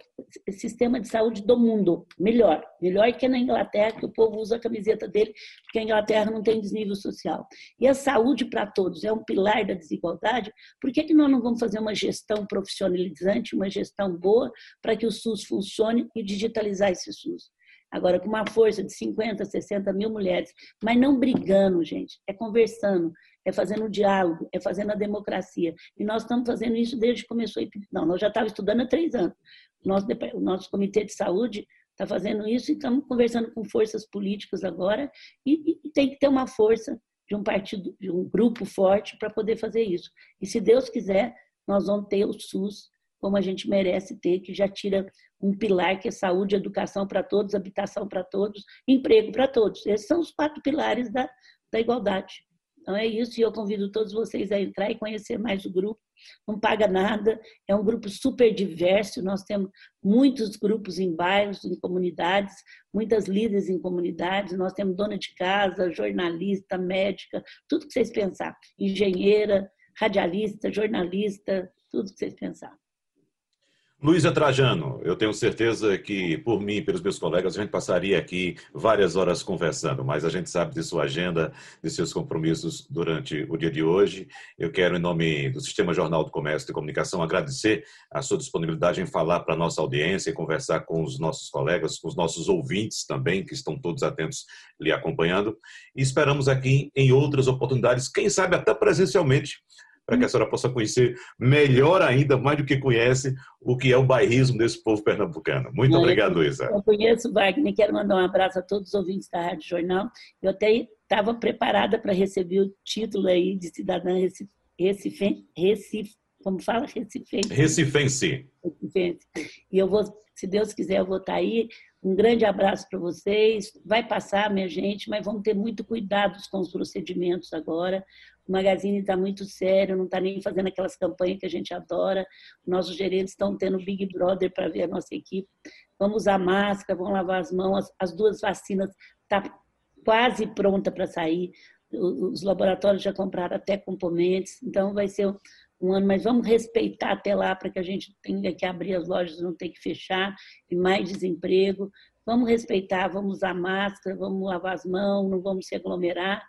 sistema de saúde do mundo, melhor, melhor que na Inglaterra, que o povo usa a camiseta dele, porque a Inglaterra não tem desnível social. E a saúde para todos é um pilar da desigualdade, por que, que nós não vamos fazer uma gestão profissionalizante, uma gestão boa, para que o SUS funcione e digitalizar esse SUS? Agora, com uma força de 50, 60 mil mulheres, mas não brigando, gente, é conversando, é fazendo o diálogo, é fazendo a democracia. E nós estamos fazendo isso desde que começou a Não, nós já estávamos estudando há três anos. O nosso, o nosso comitê de saúde está fazendo isso e estamos conversando com forças políticas agora e, e tem que ter uma força de um partido, de um grupo forte para poder fazer isso. E se Deus quiser, nós vamos ter o SUS como a gente merece ter, que já tira um pilar que é saúde, educação para todos, habitação para todos, emprego para todos. Esses são os quatro pilares da, da igualdade. Então é isso, e eu convido todos vocês a entrar e conhecer mais o grupo. Não paga nada, é um grupo super diverso. Nós temos muitos grupos em bairros, em comunidades, muitas líderes em comunidades. Nós temos dona de casa, jornalista, médica, tudo que vocês pensar. Engenheira, radialista, jornalista, tudo que vocês pensar. Luísa Trajano, eu tenho certeza que, por mim e pelos meus colegas, a gente passaria aqui várias horas conversando, mas a gente sabe de sua agenda, de seus compromissos durante o dia de hoje. Eu quero, em nome do Sistema Jornal do Comércio e Comunicação, agradecer a sua disponibilidade em falar para a nossa audiência e conversar com os nossos colegas, com os nossos ouvintes também, que estão todos atentos lhe acompanhando. E esperamos aqui em outras oportunidades, quem sabe até presencialmente, para que a senhora possa conhecer melhor ainda, mais do que conhece, o que é o bairrismo desse povo pernambucano. Muito Não, obrigado, Luísa. Eu conheço Wagner, quero mandar um abraço a todos os ouvintes da Rádio Jornal. Eu até estava preparada para receber o título aí de cidadã Recife, Recife, como fala? Recifense. Recifense. Recifense. E eu vou, se Deus quiser, eu vou estar tá aí. Um grande abraço para vocês. Vai passar, minha gente, mas vamos ter muito cuidado com os procedimentos agora. O Magazine está muito sério, não está nem fazendo aquelas campanhas que a gente adora. Nossos gerentes estão tendo Big Brother para ver a nossa equipe. Vamos usar máscara, vamos lavar as mãos. As, as duas vacinas estão tá quase pronta para sair. Os laboratórios já compraram até componentes, então vai ser um ano, mas vamos respeitar até lá para que a gente tenha que abrir as lojas, não ter que fechar, e mais desemprego. Vamos respeitar, vamos usar máscara, vamos lavar as mãos, não vamos se aglomerar,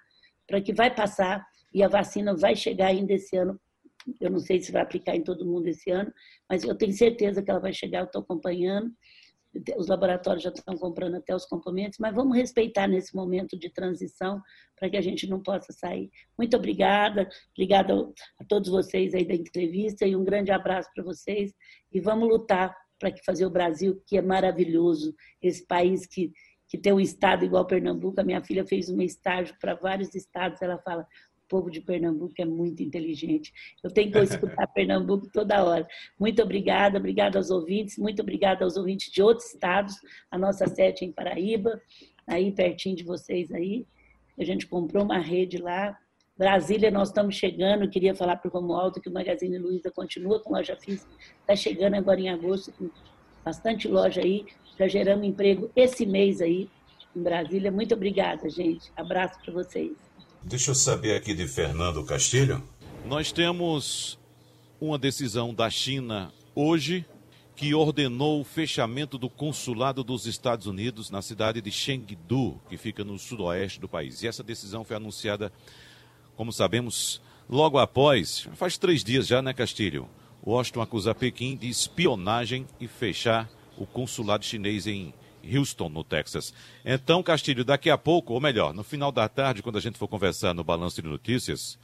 para que vai passar e a vacina vai chegar ainda esse ano. Eu não sei se vai aplicar em todo mundo esse ano, mas eu tenho certeza que ela vai chegar, eu estou acompanhando. Os laboratórios já estão comprando até os componentes, mas vamos respeitar nesse momento de transição para que a gente não possa sair. Muito obrigada, obrigada a todos vocês aí da entrevista e um grande abraço para vocês e vamos lutar para fazer o Brasil, que é maravilhoso, esse país que, que tem um estado igual Pernambuco. A minha filha fez um estágio para vários estados, ela fala, o povo de Pernambuco é muito inteligente. Eu tenho que escutar Pernambuco toda hora. Muito obrigada, obrigada aos ouvintes, muito obrigada aos ouvintes de outros estados, a nossa sede em Paraíba, aí pertinho de vocês aí. A gente comprou uma rede lá. Brasília, nós estamos chegando. Eu queria falar para o Romualdo que o Magazine Luiza continua com loja física. Está chegando agora em agosto, com bastante loja aí. Já geramos emprego esse mês aí em Brasília. Muito obrigada, gente. Abraço para vocês. Deixa eu saber aqui de Fernando Castilho. Nós temos uma decisão da China hoje que ordenou o fechamento do consulado dos Estados Unidos na cidade de Chengdu, que fica no sudoeste do país. E essa decisão foi anunciada, como sabemos, logo após, faz três dias já, né, Castilho? Washington acusa Pequim de espionagem e fechar o consulado chinês em Houston, no Texas. Então, Castilho, daqui a pouco, ou melhor, no final da tarde, quando a gente for conversar no Balanço de Notícias,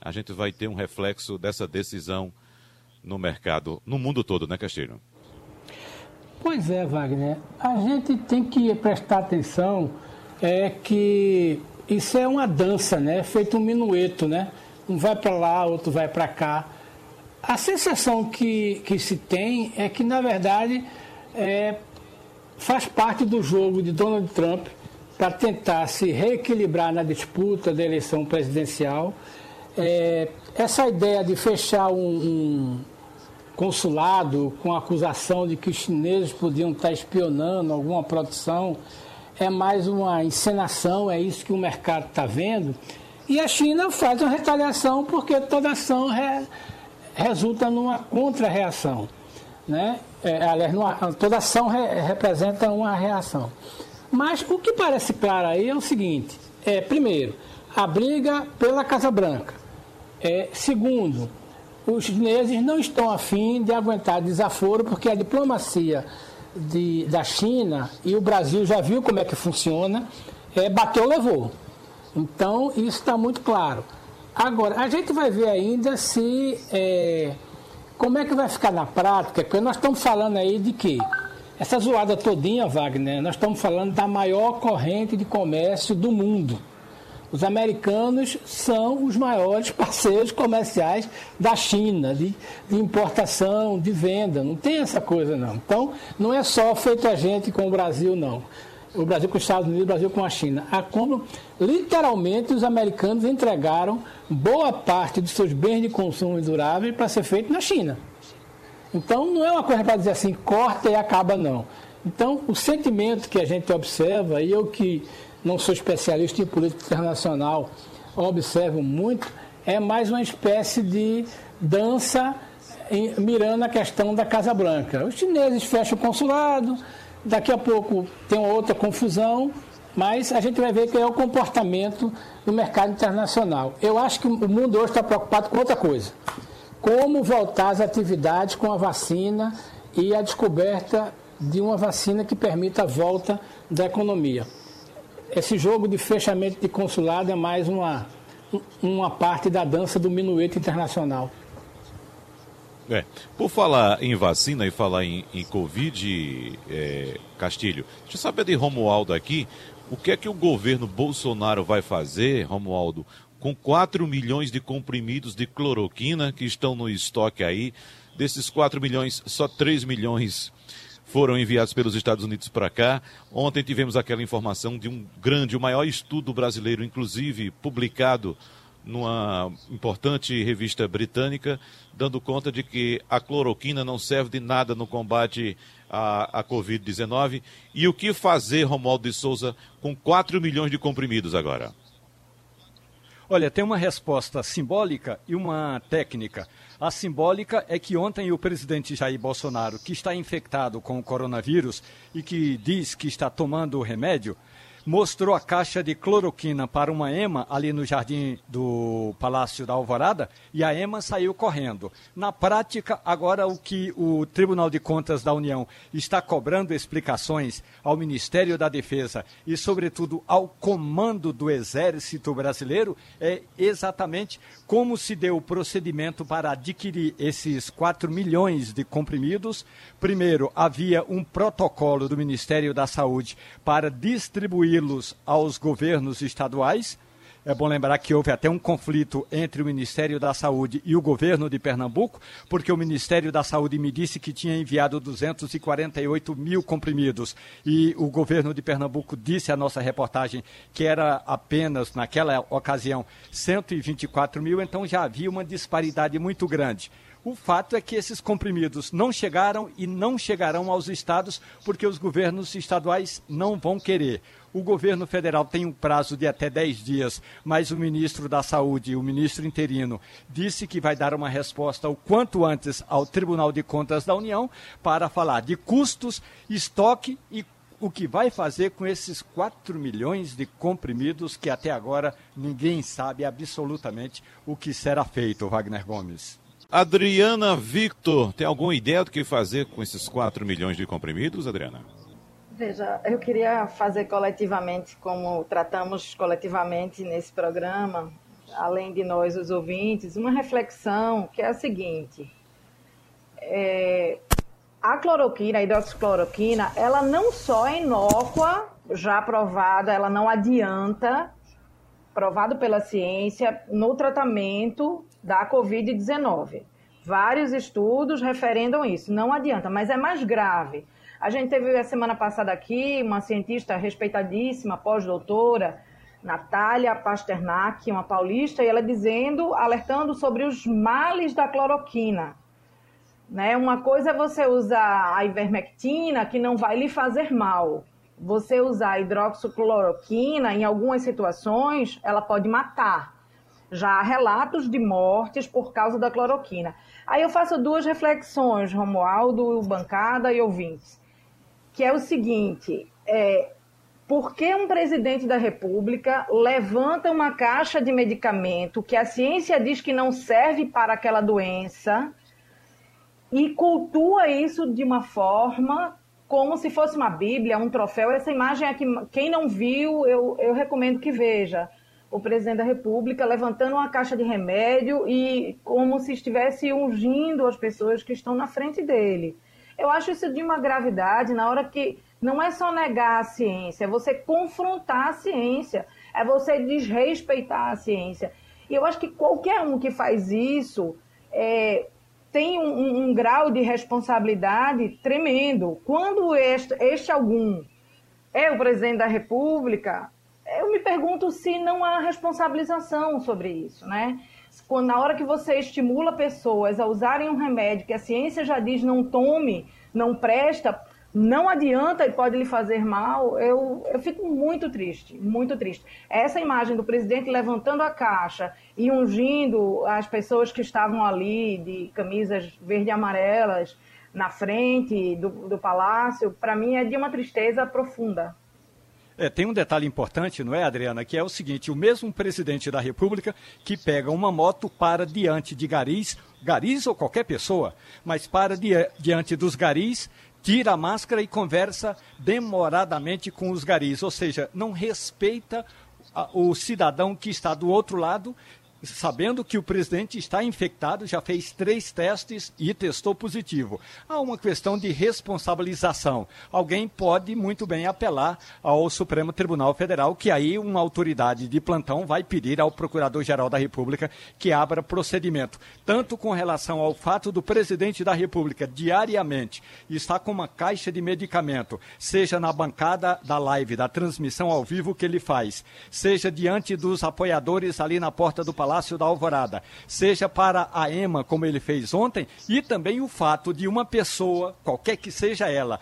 a gente vai ter um reflexo dessa decisão no mercado, no mundo todo, né, Castilho? Pois é, Wagner. A gente tem que prestar atenção é que isso é uma dança, né? Feito um minueto, né? Um vai para lá, outro vai para cá. A sensação que, que se tem é que, na verdade, é, faz parte do jogo de Donald Trump para tentar se reequilibrar na disputa da eleição presidencial. É, essa ideia de fechar um, um, consulado com acusação de que os chineses podiam estar espionando alguma produção é mais uma encenação, é isso que o mercado está vendo. E a China faz uma retaliação porque toda ação re, resulta numa contra-reação. Né? É, aliás, numa, toda ação re, representa uma reação. Mas o que parece claro aí é o seguinte: é, primeiro, a briga pela Casa Branca. É, segundo, os chineses não estão afim de aguentar desaforo, porque a diplomacia de, da China, e o Brasil já viu como é que funciona, é bateu, levou. Então, isso está muito claro. Agora, a gente vai ver ainda se. É, como é que vai ficar na prática? Porque nós estamos falando aí de quê? Essa zoada todinha, Wagner, nós estamos falando da maior corrente de comércio do mundo. Os americanos são os maiores parceiros comerciais da China, de, de, importação, de venda. Não tem essa coisa, não. Então, não é só feito a gente com o Brasil, não o Brasil com os Estados Unidos, o Brasil com a China. A como literalmente os americanos entregaram boa parte dos seus bens de consumo durável para ser feito na China. Então não é uma coisa para dizer assim, corta e acaba não. Então o sentimento que a gente observa, e eu que não sou especialista em política internacional, observo muito, é mais uma espécie de dança mirando a questão da Casa Branca. Os chineses fecham o consulado, Daqui a pouco tem outra confusão, mas a gente vai ver que é o comportamento do mercado internacional. Eu acho que o mundo hoje está preocupado com outra coisa. Como voltar às atividades com a vacina e a descoberta de uma vacina que permita a volta da economia. Esse jogo de fechamento de consulado é mais uma, uma parte da dança do minueto internacional. É. Por falar em vacina e falar em, em Covid, é, Castilho, deixa eu saber de Romualdo aqui, o que é que o governo Bolsonaro vai fazer, Romualdo, com 4 milhões de comprimidos de cloroquina que estão no estoque aí. Desses 4 milhões, só 3 milhões foram enviados pelos Estados Unidos para cá. Ontem tivemos aquela informação de um grande, o maior estudo brasileiro, inclusive publicado numa importante revista britânica, dando conta de que a cloroquina não serve de nada no combate à, à Covid-19. E o que fazer, Romualdo de Souza, com 4 milhões de comprimidos agora? Olha, tem uma resposta simbólica e uma técnica. A simbólica é que ontem o presidente Jair Bolsonaro, que está infectado com o coronavírus e que diz que está tomando o remédio, mostrou a caixa de cloroquina para uma EMA ali no jardim do Palácio da Alvorada e a EMA saiu correndo. Na prática, agora o que o Tribunal de Contas da União está cobrando explicações ao Ministério da Defesa e, sobretudo, ao comando do Exército Brasileiro é exatamente como se deu o procedimento para adquirir esses 4 milhões de comprimidos. Primeiro, havia um protocolo do Ministério da Saúde para distribuí-los aos governos estaduais. É bom lembrar que houve até um conflito entre o Ministério da Saúde e o governo de Pernambuco, porque o Ministério da Saúde me disse que tinha enviado 248 mil comprimidos e o governo de Pernambuco disse à nossa reportagem que era apenas, naquela ocasião, 124 mil, então já havia uma disparidade muito grande. O fato é que esses comprimidos não chegaram e não chegarão aos estados porque os governos estaduais não vão querer. O governo federal tem um prazo de até 10 dias, mas o ministro da Saúde, o ministro interino, disse que vai dar uma resposta o quanto antes ao Tribunal de Contas da União para falar de custos, estoque e o que vai fazer com esses 4 milhões de comprimidos que até agora ninguém sabe absolutamente o que será feito, Wagner Gomes. Adriana Victor, tem alguma ideia do que fazer com esses 4 milhões de comprimidos, Adriana? Veja, eu queria fazer coletivamente, como tratamos coletivamente nesse programa, além de nós, os ouvintes, uma reflexão que é a seguinte. É, a cloroquina, a hidroxicloroquina, ela não só é inócua, já provada, ela não adianta, provado pela ciência, no tratamento da Covid-19. Vários estudos referendam isso. Não adianta, mas é mais grave. A gente teve a semana passada aqui uma cientista respeitadíssima, pós-doutora, Natália Pasternak, uma paulista, e ela dizendo, alertando sobre os males da cloroquina. Né? Uma coisa é você usar a ivermectina, que não vai lhe fazer mal. Você usar a hidroxicloroquina, em algumas situações, ela pode matar já há relatos de mortes por causa da cloroquina. Aí eu faço duas reflexões, Romualdo, bancada e ouvintes, que é o seguinte, é, por que um presidente da República levanta uma caixa de medicamento que a ciência diz que não serve para aquela doença e cultua isso de uma forma como se fosse uma Bíblia, um troféu? Essa imagem aqui, quem não viu, eu, eu recomendo que veja o presidente da República levantando uma caixa de remédio e como se estivesse ungindo as pessoas que estão na frente dele. Eu acho isso de uma gravidade na hora que não é só negar a ciência, é você confrontar a ciência, é você desrespeitar a ciência. E eu acho que qualquer um que faz isso é, tem um, um, grau de responsabilidade tremendo. Quando este, este algum é o presidente da República, eu me pergunto se não há responsabilização sobre isso, né? Quando, na hora que você estimula pessoas a usarem um remédio que a ciência já diz não tome, não presta, não adianta e pode lhe fazer mal, eu, eu fico muito triste, muito triste. Essa imagem do presidente levantando a caixa e ungindo as pessoas que estavam ali de camisas verde e amarelas na frente do, do palácio, para mim é de uma tristeza profunda. É, tem um detalhe importante, não é, Adriana? Que é o seguinte: o mesmo presidente da República que pega uma moto para diante de garis, garis ou qualquer pessoa, mas para diante dos garis, tira a máscara e conversa demoradamente com os garis, ou seja, não respeita o cidadão que está do outro lado sabendo que o presidente está infectado, já fez três testes e testou positivo. Há uma questão de responsabilização. Alguém pode muito bem apelar ao Supremo Tribunal Federal, que aí uma autoridade de plantão vai pedir ao Procurador-Geral da República que abra procedimento. Tanto com relação ao fato do presidente da República diariamente estar com uma caixa de medicamento, seja na bancada da live, da transmissão ao vivo que ele faz, seja diante dos apoiadores ali na porta do Palácio Palácio da Alvorada, seja para a EMA, como ele fez ontem, e também o fato de uma pessoa, qualquer que seja ela,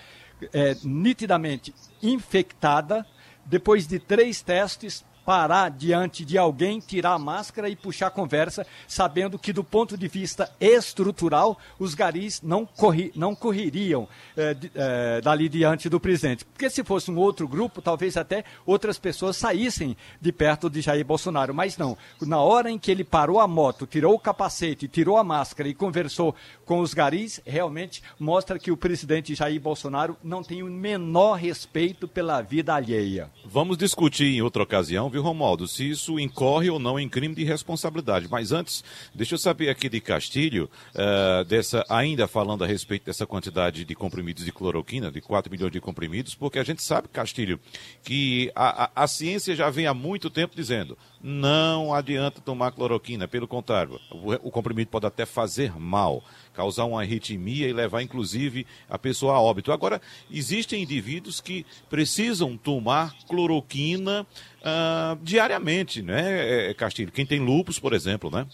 é, nitidamente infectada, depois de três testes, parar diante de alguém, tirar a máscara e puxar a conversa, sabendo que do ponto de vista estrutural, os garis não, corri, não correriam é, é, dali diante do presidente. Porque se fosse um outro grupo, talvez até outras pessoas saíssem de perto de Jair Bolsonaro. Mas não. Na hora em que ele parou a moto, tirou o capacete, tirou a máscara e conversou com os garis, realmente mostra que o presidente Jair Bolsonaro não tem o menor respeito pela vida alheia. Vamos discutir em outra ocasião, viu? Romualdo, se isso incorre ou não em crime de responsabilidade. Mas antes, deixa eu saber aqui de Castilho, uh, dessa, ainda falando a respeito dessa quantidade de comprimidos de cloroquina, de 4 milhões de comprimidos, porque a gente sabe, Castilho, que a, a, a ciência já vem há muito tempo dizendo não adianta tomar cloroquina, pelo contrário, o, o comprimido pode até fazer mal, causar uma arritmia e levar inclusive a pessoa a óbito. Agora, existem indivíduos que precisam tomar cloroquina uh, diariamente, né, é, é, Castilho? Quem tem lupus, por exemplo, né?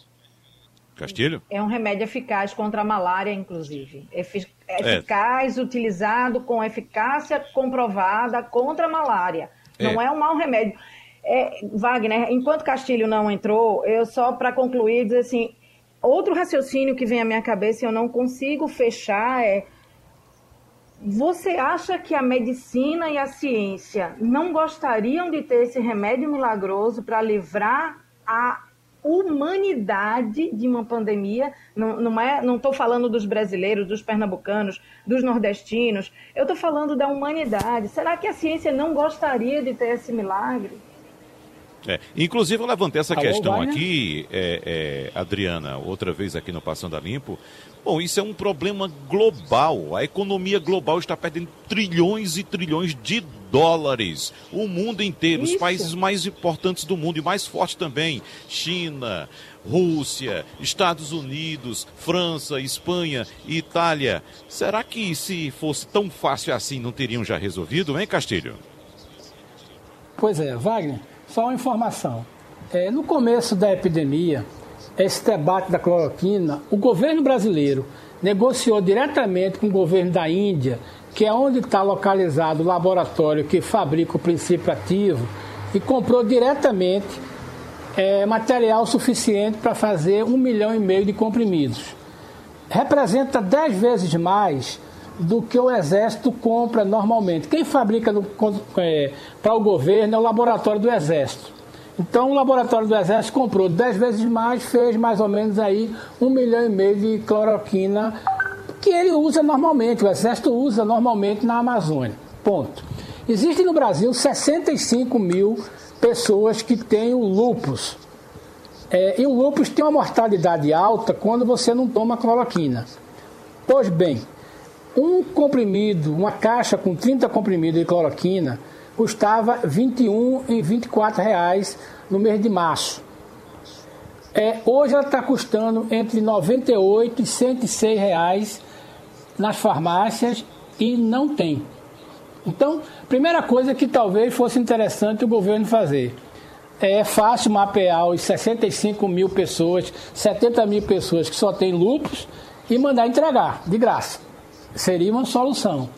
Castilho? É um remédio eficaz contra a malária, inclusive. Efic é. eficaz, é. utilizado com eficácia comprovada contra a malária. Não é, é um mau remédio. É, Wagner, enquanto Castilho não entrou, eu só para concluir dizer assim, outro raciocínio que vem à minha cabeça e eu não consigo fechar é você acha que a medicina e a ciência não gostariam de ter esse remédio milagroso para livrar a humanidade de uma pandemia? Não, não é, não estou falando dos brasileiros, dos pernambucanos, dos nordestinos. Eu estou falando da humanidade. Será que a ciência não gostaria de ter esse milagre? É, inclusive eu levantei essa Alô, questão aqui, é, é, Adriana, outra vez aqui no Passando a Limpo. Bom, isso é um problema global. A economia global está perdendo trilhões e trilhões de dólares. O mundo inteiro, isso. os países mais importantes do mundo e mais fortes também: China, Rússia, Estados Unidos, França, Espanha e Itália. Será que se fosse tão fácil assim não teriam já resolvido, hein, Castilho? Pois é, Wagner. Só uma informação. É, no começo da epidemia, esse debate da cloroquina, o governo brasileiro negociou diretamente com o governo da Índia, que é onde está localizado o laboratório que fabrica o princípio ativo, e comprou diretamente é, material suficiente para fazer um milhão e meio de comprimidos. Representa dez vezes mais do que o Exército compra normalmente. Quem fabrica é, para o governo é o laboratório do Exército. Então o laboratório do Exército comprou 10 vezes mais, fez mais ou menos aí um milhão e meio de cloroquina que ele usa normalmente, o Exército usa normalmente na Amazônia. Ponto. Existem no Brasil 65 mil pessoas que têm o lupus. É, e o lupus tem uma mortalidade alta quando você não toma cloroquina. Pois bem, um comprimido, uma caixa com 30 comprimidos de cloroquina, custava 21 e 24 reais no mês de março. É, hoje ela está custando entre 98 e 106 reais nas farmácias e não tem. Então, primeira coisa que talvez fosse interessante o governo fazer. É fácil mapear os 65 mil pessoas, 70 mil pessoas que só têm lupus e mandar entregar, de graça seria uma solução.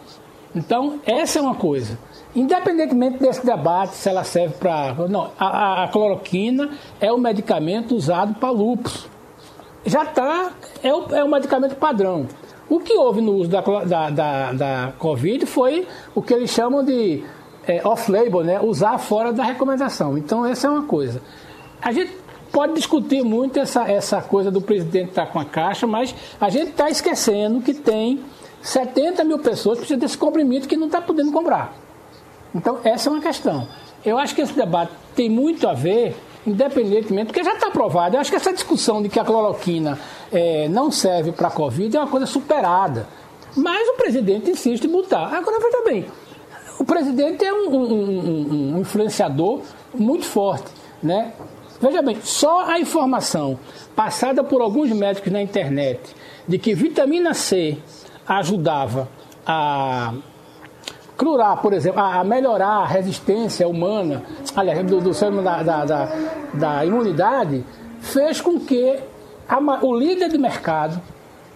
Então, essa é uma coisa. Independentemente desse debate, se ela serve para. Não, a, a, cloroquina é o medicamento usado para lúpus. Já está, é o, é o medicamento padrão. O que houve no uso da, da, da, da Covid foi o que eles chamam de é, off-label, né? usar fora da recomendação. Então, essa é uma coisa. A gente pode discutir muito essa, essa coisa do presidente estar tá com a caixa, mas a gente está esquecendo que tem 70 mil pessoas precisam desse comprimido que não está podendo comprar. Então, essa é uma questão. Eu acho que esse debate tem muito a ver, independentemente, porque já está aprovado. Eu acho que essa discussão de que a cloroquina é, não serve para a Covid é uma coisa superada. Mas o presidente insiste em botar. Agora, veja bem, o presidente é um, um, um, um influenciador muito forte. Né? Veja bem, só a informação passada por alguns médicos na internet de que vitamina C ajudava a curar, por exemplo, a melhorar a resistência humana, aliás, do, do da, da, da, da imunidade, fez com que a, o líder de mercado,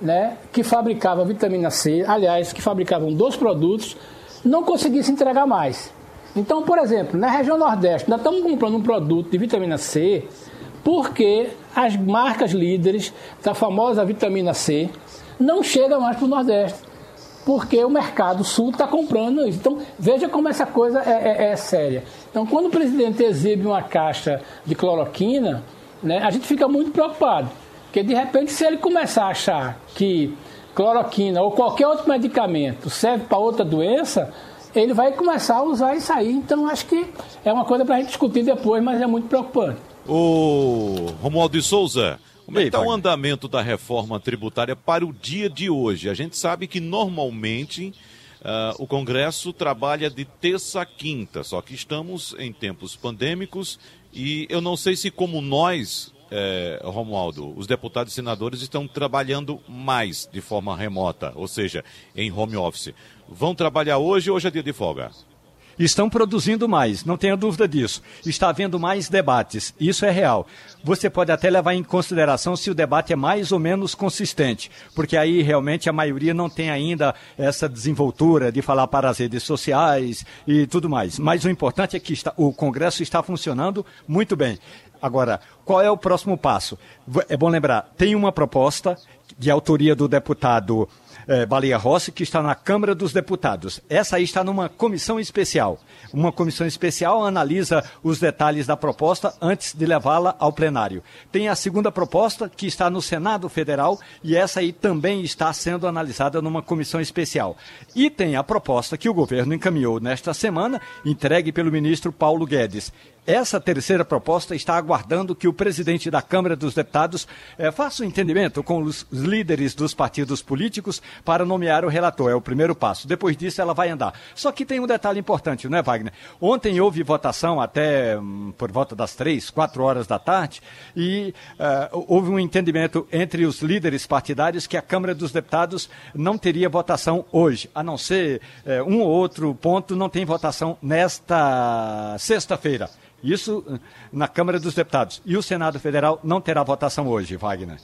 né, que fabricava vitamina C, aliás, que fabricavam dois produtos, não conseguisse entregar mais. Então, por exemplo, na região Nordeste, nós estamos comprando um produto de vitamina C porque as marcas líderes da famosa vitamina C não chegam mais para o Nordeste. Porque o mercado sul está comprando isso. Então, veja como essa coisa é, é, é, séria. Então, quando o presidente exibe uma caixa de cloroquina, né, a gente fica muito preocupado. Porque, de repente, se ele começar a achar que cloroquina ou qualquer outro medicamento serve para outra doença, ele vai começar a usar isso aí. Então, acho que é uma coisa para a gente discutir depois, mas é muito preocupante. O Romualdo de Souza, como é que está o andamento da reforma tributária para o dia de hoje? A gente sabe que normalmente uh, o Congresso trabalha de terça a quinta, só que estamos em tempos pandêmicos e eu não sei se como nós, eh, Romualdo, os deputados e senadores estão trabalhando mais de forma remota, ou seja, em home office. Vão trabalhar hoje ou hoje é dia de folga? Estão produzindo mais, não tenha dúvida disso. Está havendo mais debates, isso é real. Você pode até levar em consideração se o debate é mais ou menos consistente, porque aí realmente a maioria não tem ainda essa desenvoltura de falar para as redes sociais e tudo mais. Mas o importante é que está, o Congresso está funcionando muito bem. Agora, qual é o próximo passo? É bom lembrar, tem uma proposta de autoria do deputado eh, Baleia Rossi, que está na Câmara dos Deputados. Essa aí está numa comissão especial. Uma comissão especial analisa os detalhes da proposta antes de levá-la ao plenário. Tem a segunda proposta, que está no Senado Federal, e essa aí também está sendo analisada numa comissão especial. E tem a proposta que o governo encaminhou nesta semana, entregue pelo ministro Paulo Guedes. Essa terceira proposta está aguardando que o presidente da Câmara dos Deputados eh, faça um entendimento com os líderes dos partidos políticos para nomear o relator. É o primeiro passo. Depois disso, ela vai andar. Só que tem um detalhe importante, não é, Wagner? Ontem houve votação até hum, por volta das três, quatro horas da tarde e uh, houve um entendimento entre os líderes partidários que a Câmara dos Deputados não teria votação hoje, a não ser uh, um ou outro ponto, não tem votação nesta sexta-feira. Isso uh, na Câmara dos Deputados. E o Senado Federal não terá votação hoje, Wagner.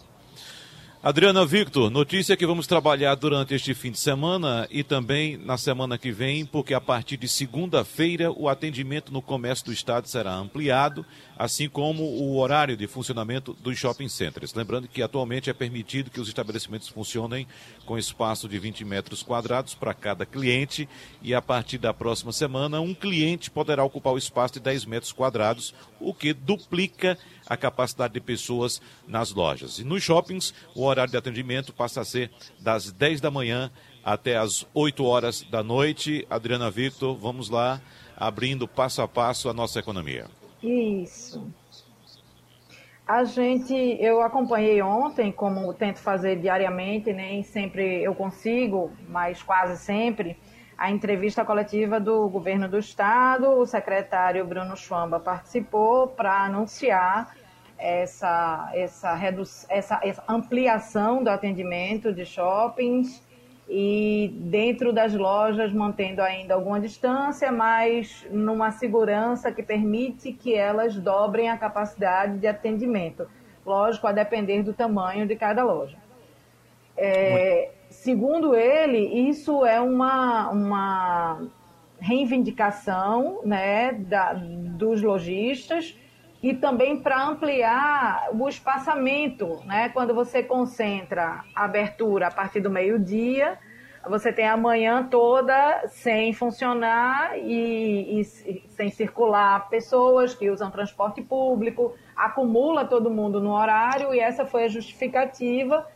Adriana Victor, notícia que vamos trabalhar durante este fim de semana e também na semana que vem, porque a partir de segunda-feira o atendimento no comércio do estado será ampliado, assim como o horário de funcionamento dos shopping centers. Lembrando que atualmente é permitido que os estabelecimentos funcionem com espaço de 20 metros quadrados para cada cliente e a partir da próxima semana um cliente poderá ocupar o espaço de 10 metros quadrados, o que duplica a capacidade de pessoas nas lojas. E nos shoppings, o horário de atendimento passa a ser das 10 da manhã até as 8 horas da noite. Adriana Victor, vamos lá, abrindo passo a passo a nossa economia. Isso. A gente, eu acompanhei ontem, como tento fazer diariamente, nem sempre eu consigo, mas quase sempre, a entrevista coletiva do governo do estado. O secretário Bruno Schwamba participou para anunciar essa, essa, redu essa, essa ampliação do atendimento de shoppings e dentro das lojas mantendo ainda alguma distância, mas numa segurança que permite que elas dobrem a capacidade de atendimento. Lógico, a depender do tamanho de cada loja. É, segundo ele, isso é uma, uma reivindicação né, da, dos lojistas e também para ampliar o espaçamento, né? Quando você concentra a abertura a partir do meio-dia, você tem a manhã toda sem funcionar e, e, sem circular pessoas que usam transporte público, acumula todo mundo no horário e essa foi a justificativa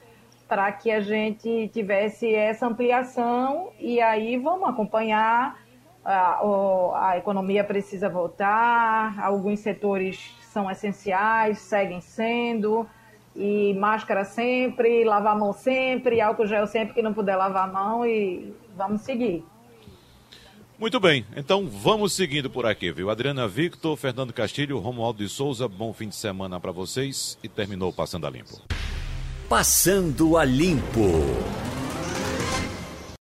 para que a gente tivesse essa ampliação e aí vamos acompanhar a, a economia precisa voltar, alguns setores são essenciais, seguem sendo, e máscara sempre, lavar a mão sempre, álcool gel sempre que não puder lavar a mão e vamos seguir. Muito bem, então vamos seguindo por aqui, viu? Adriana Victor, Fernando Castilho, Romualdo de Souza, bom fim de semana para vocês e terminou Passando a Limpo. Passando a Limpo.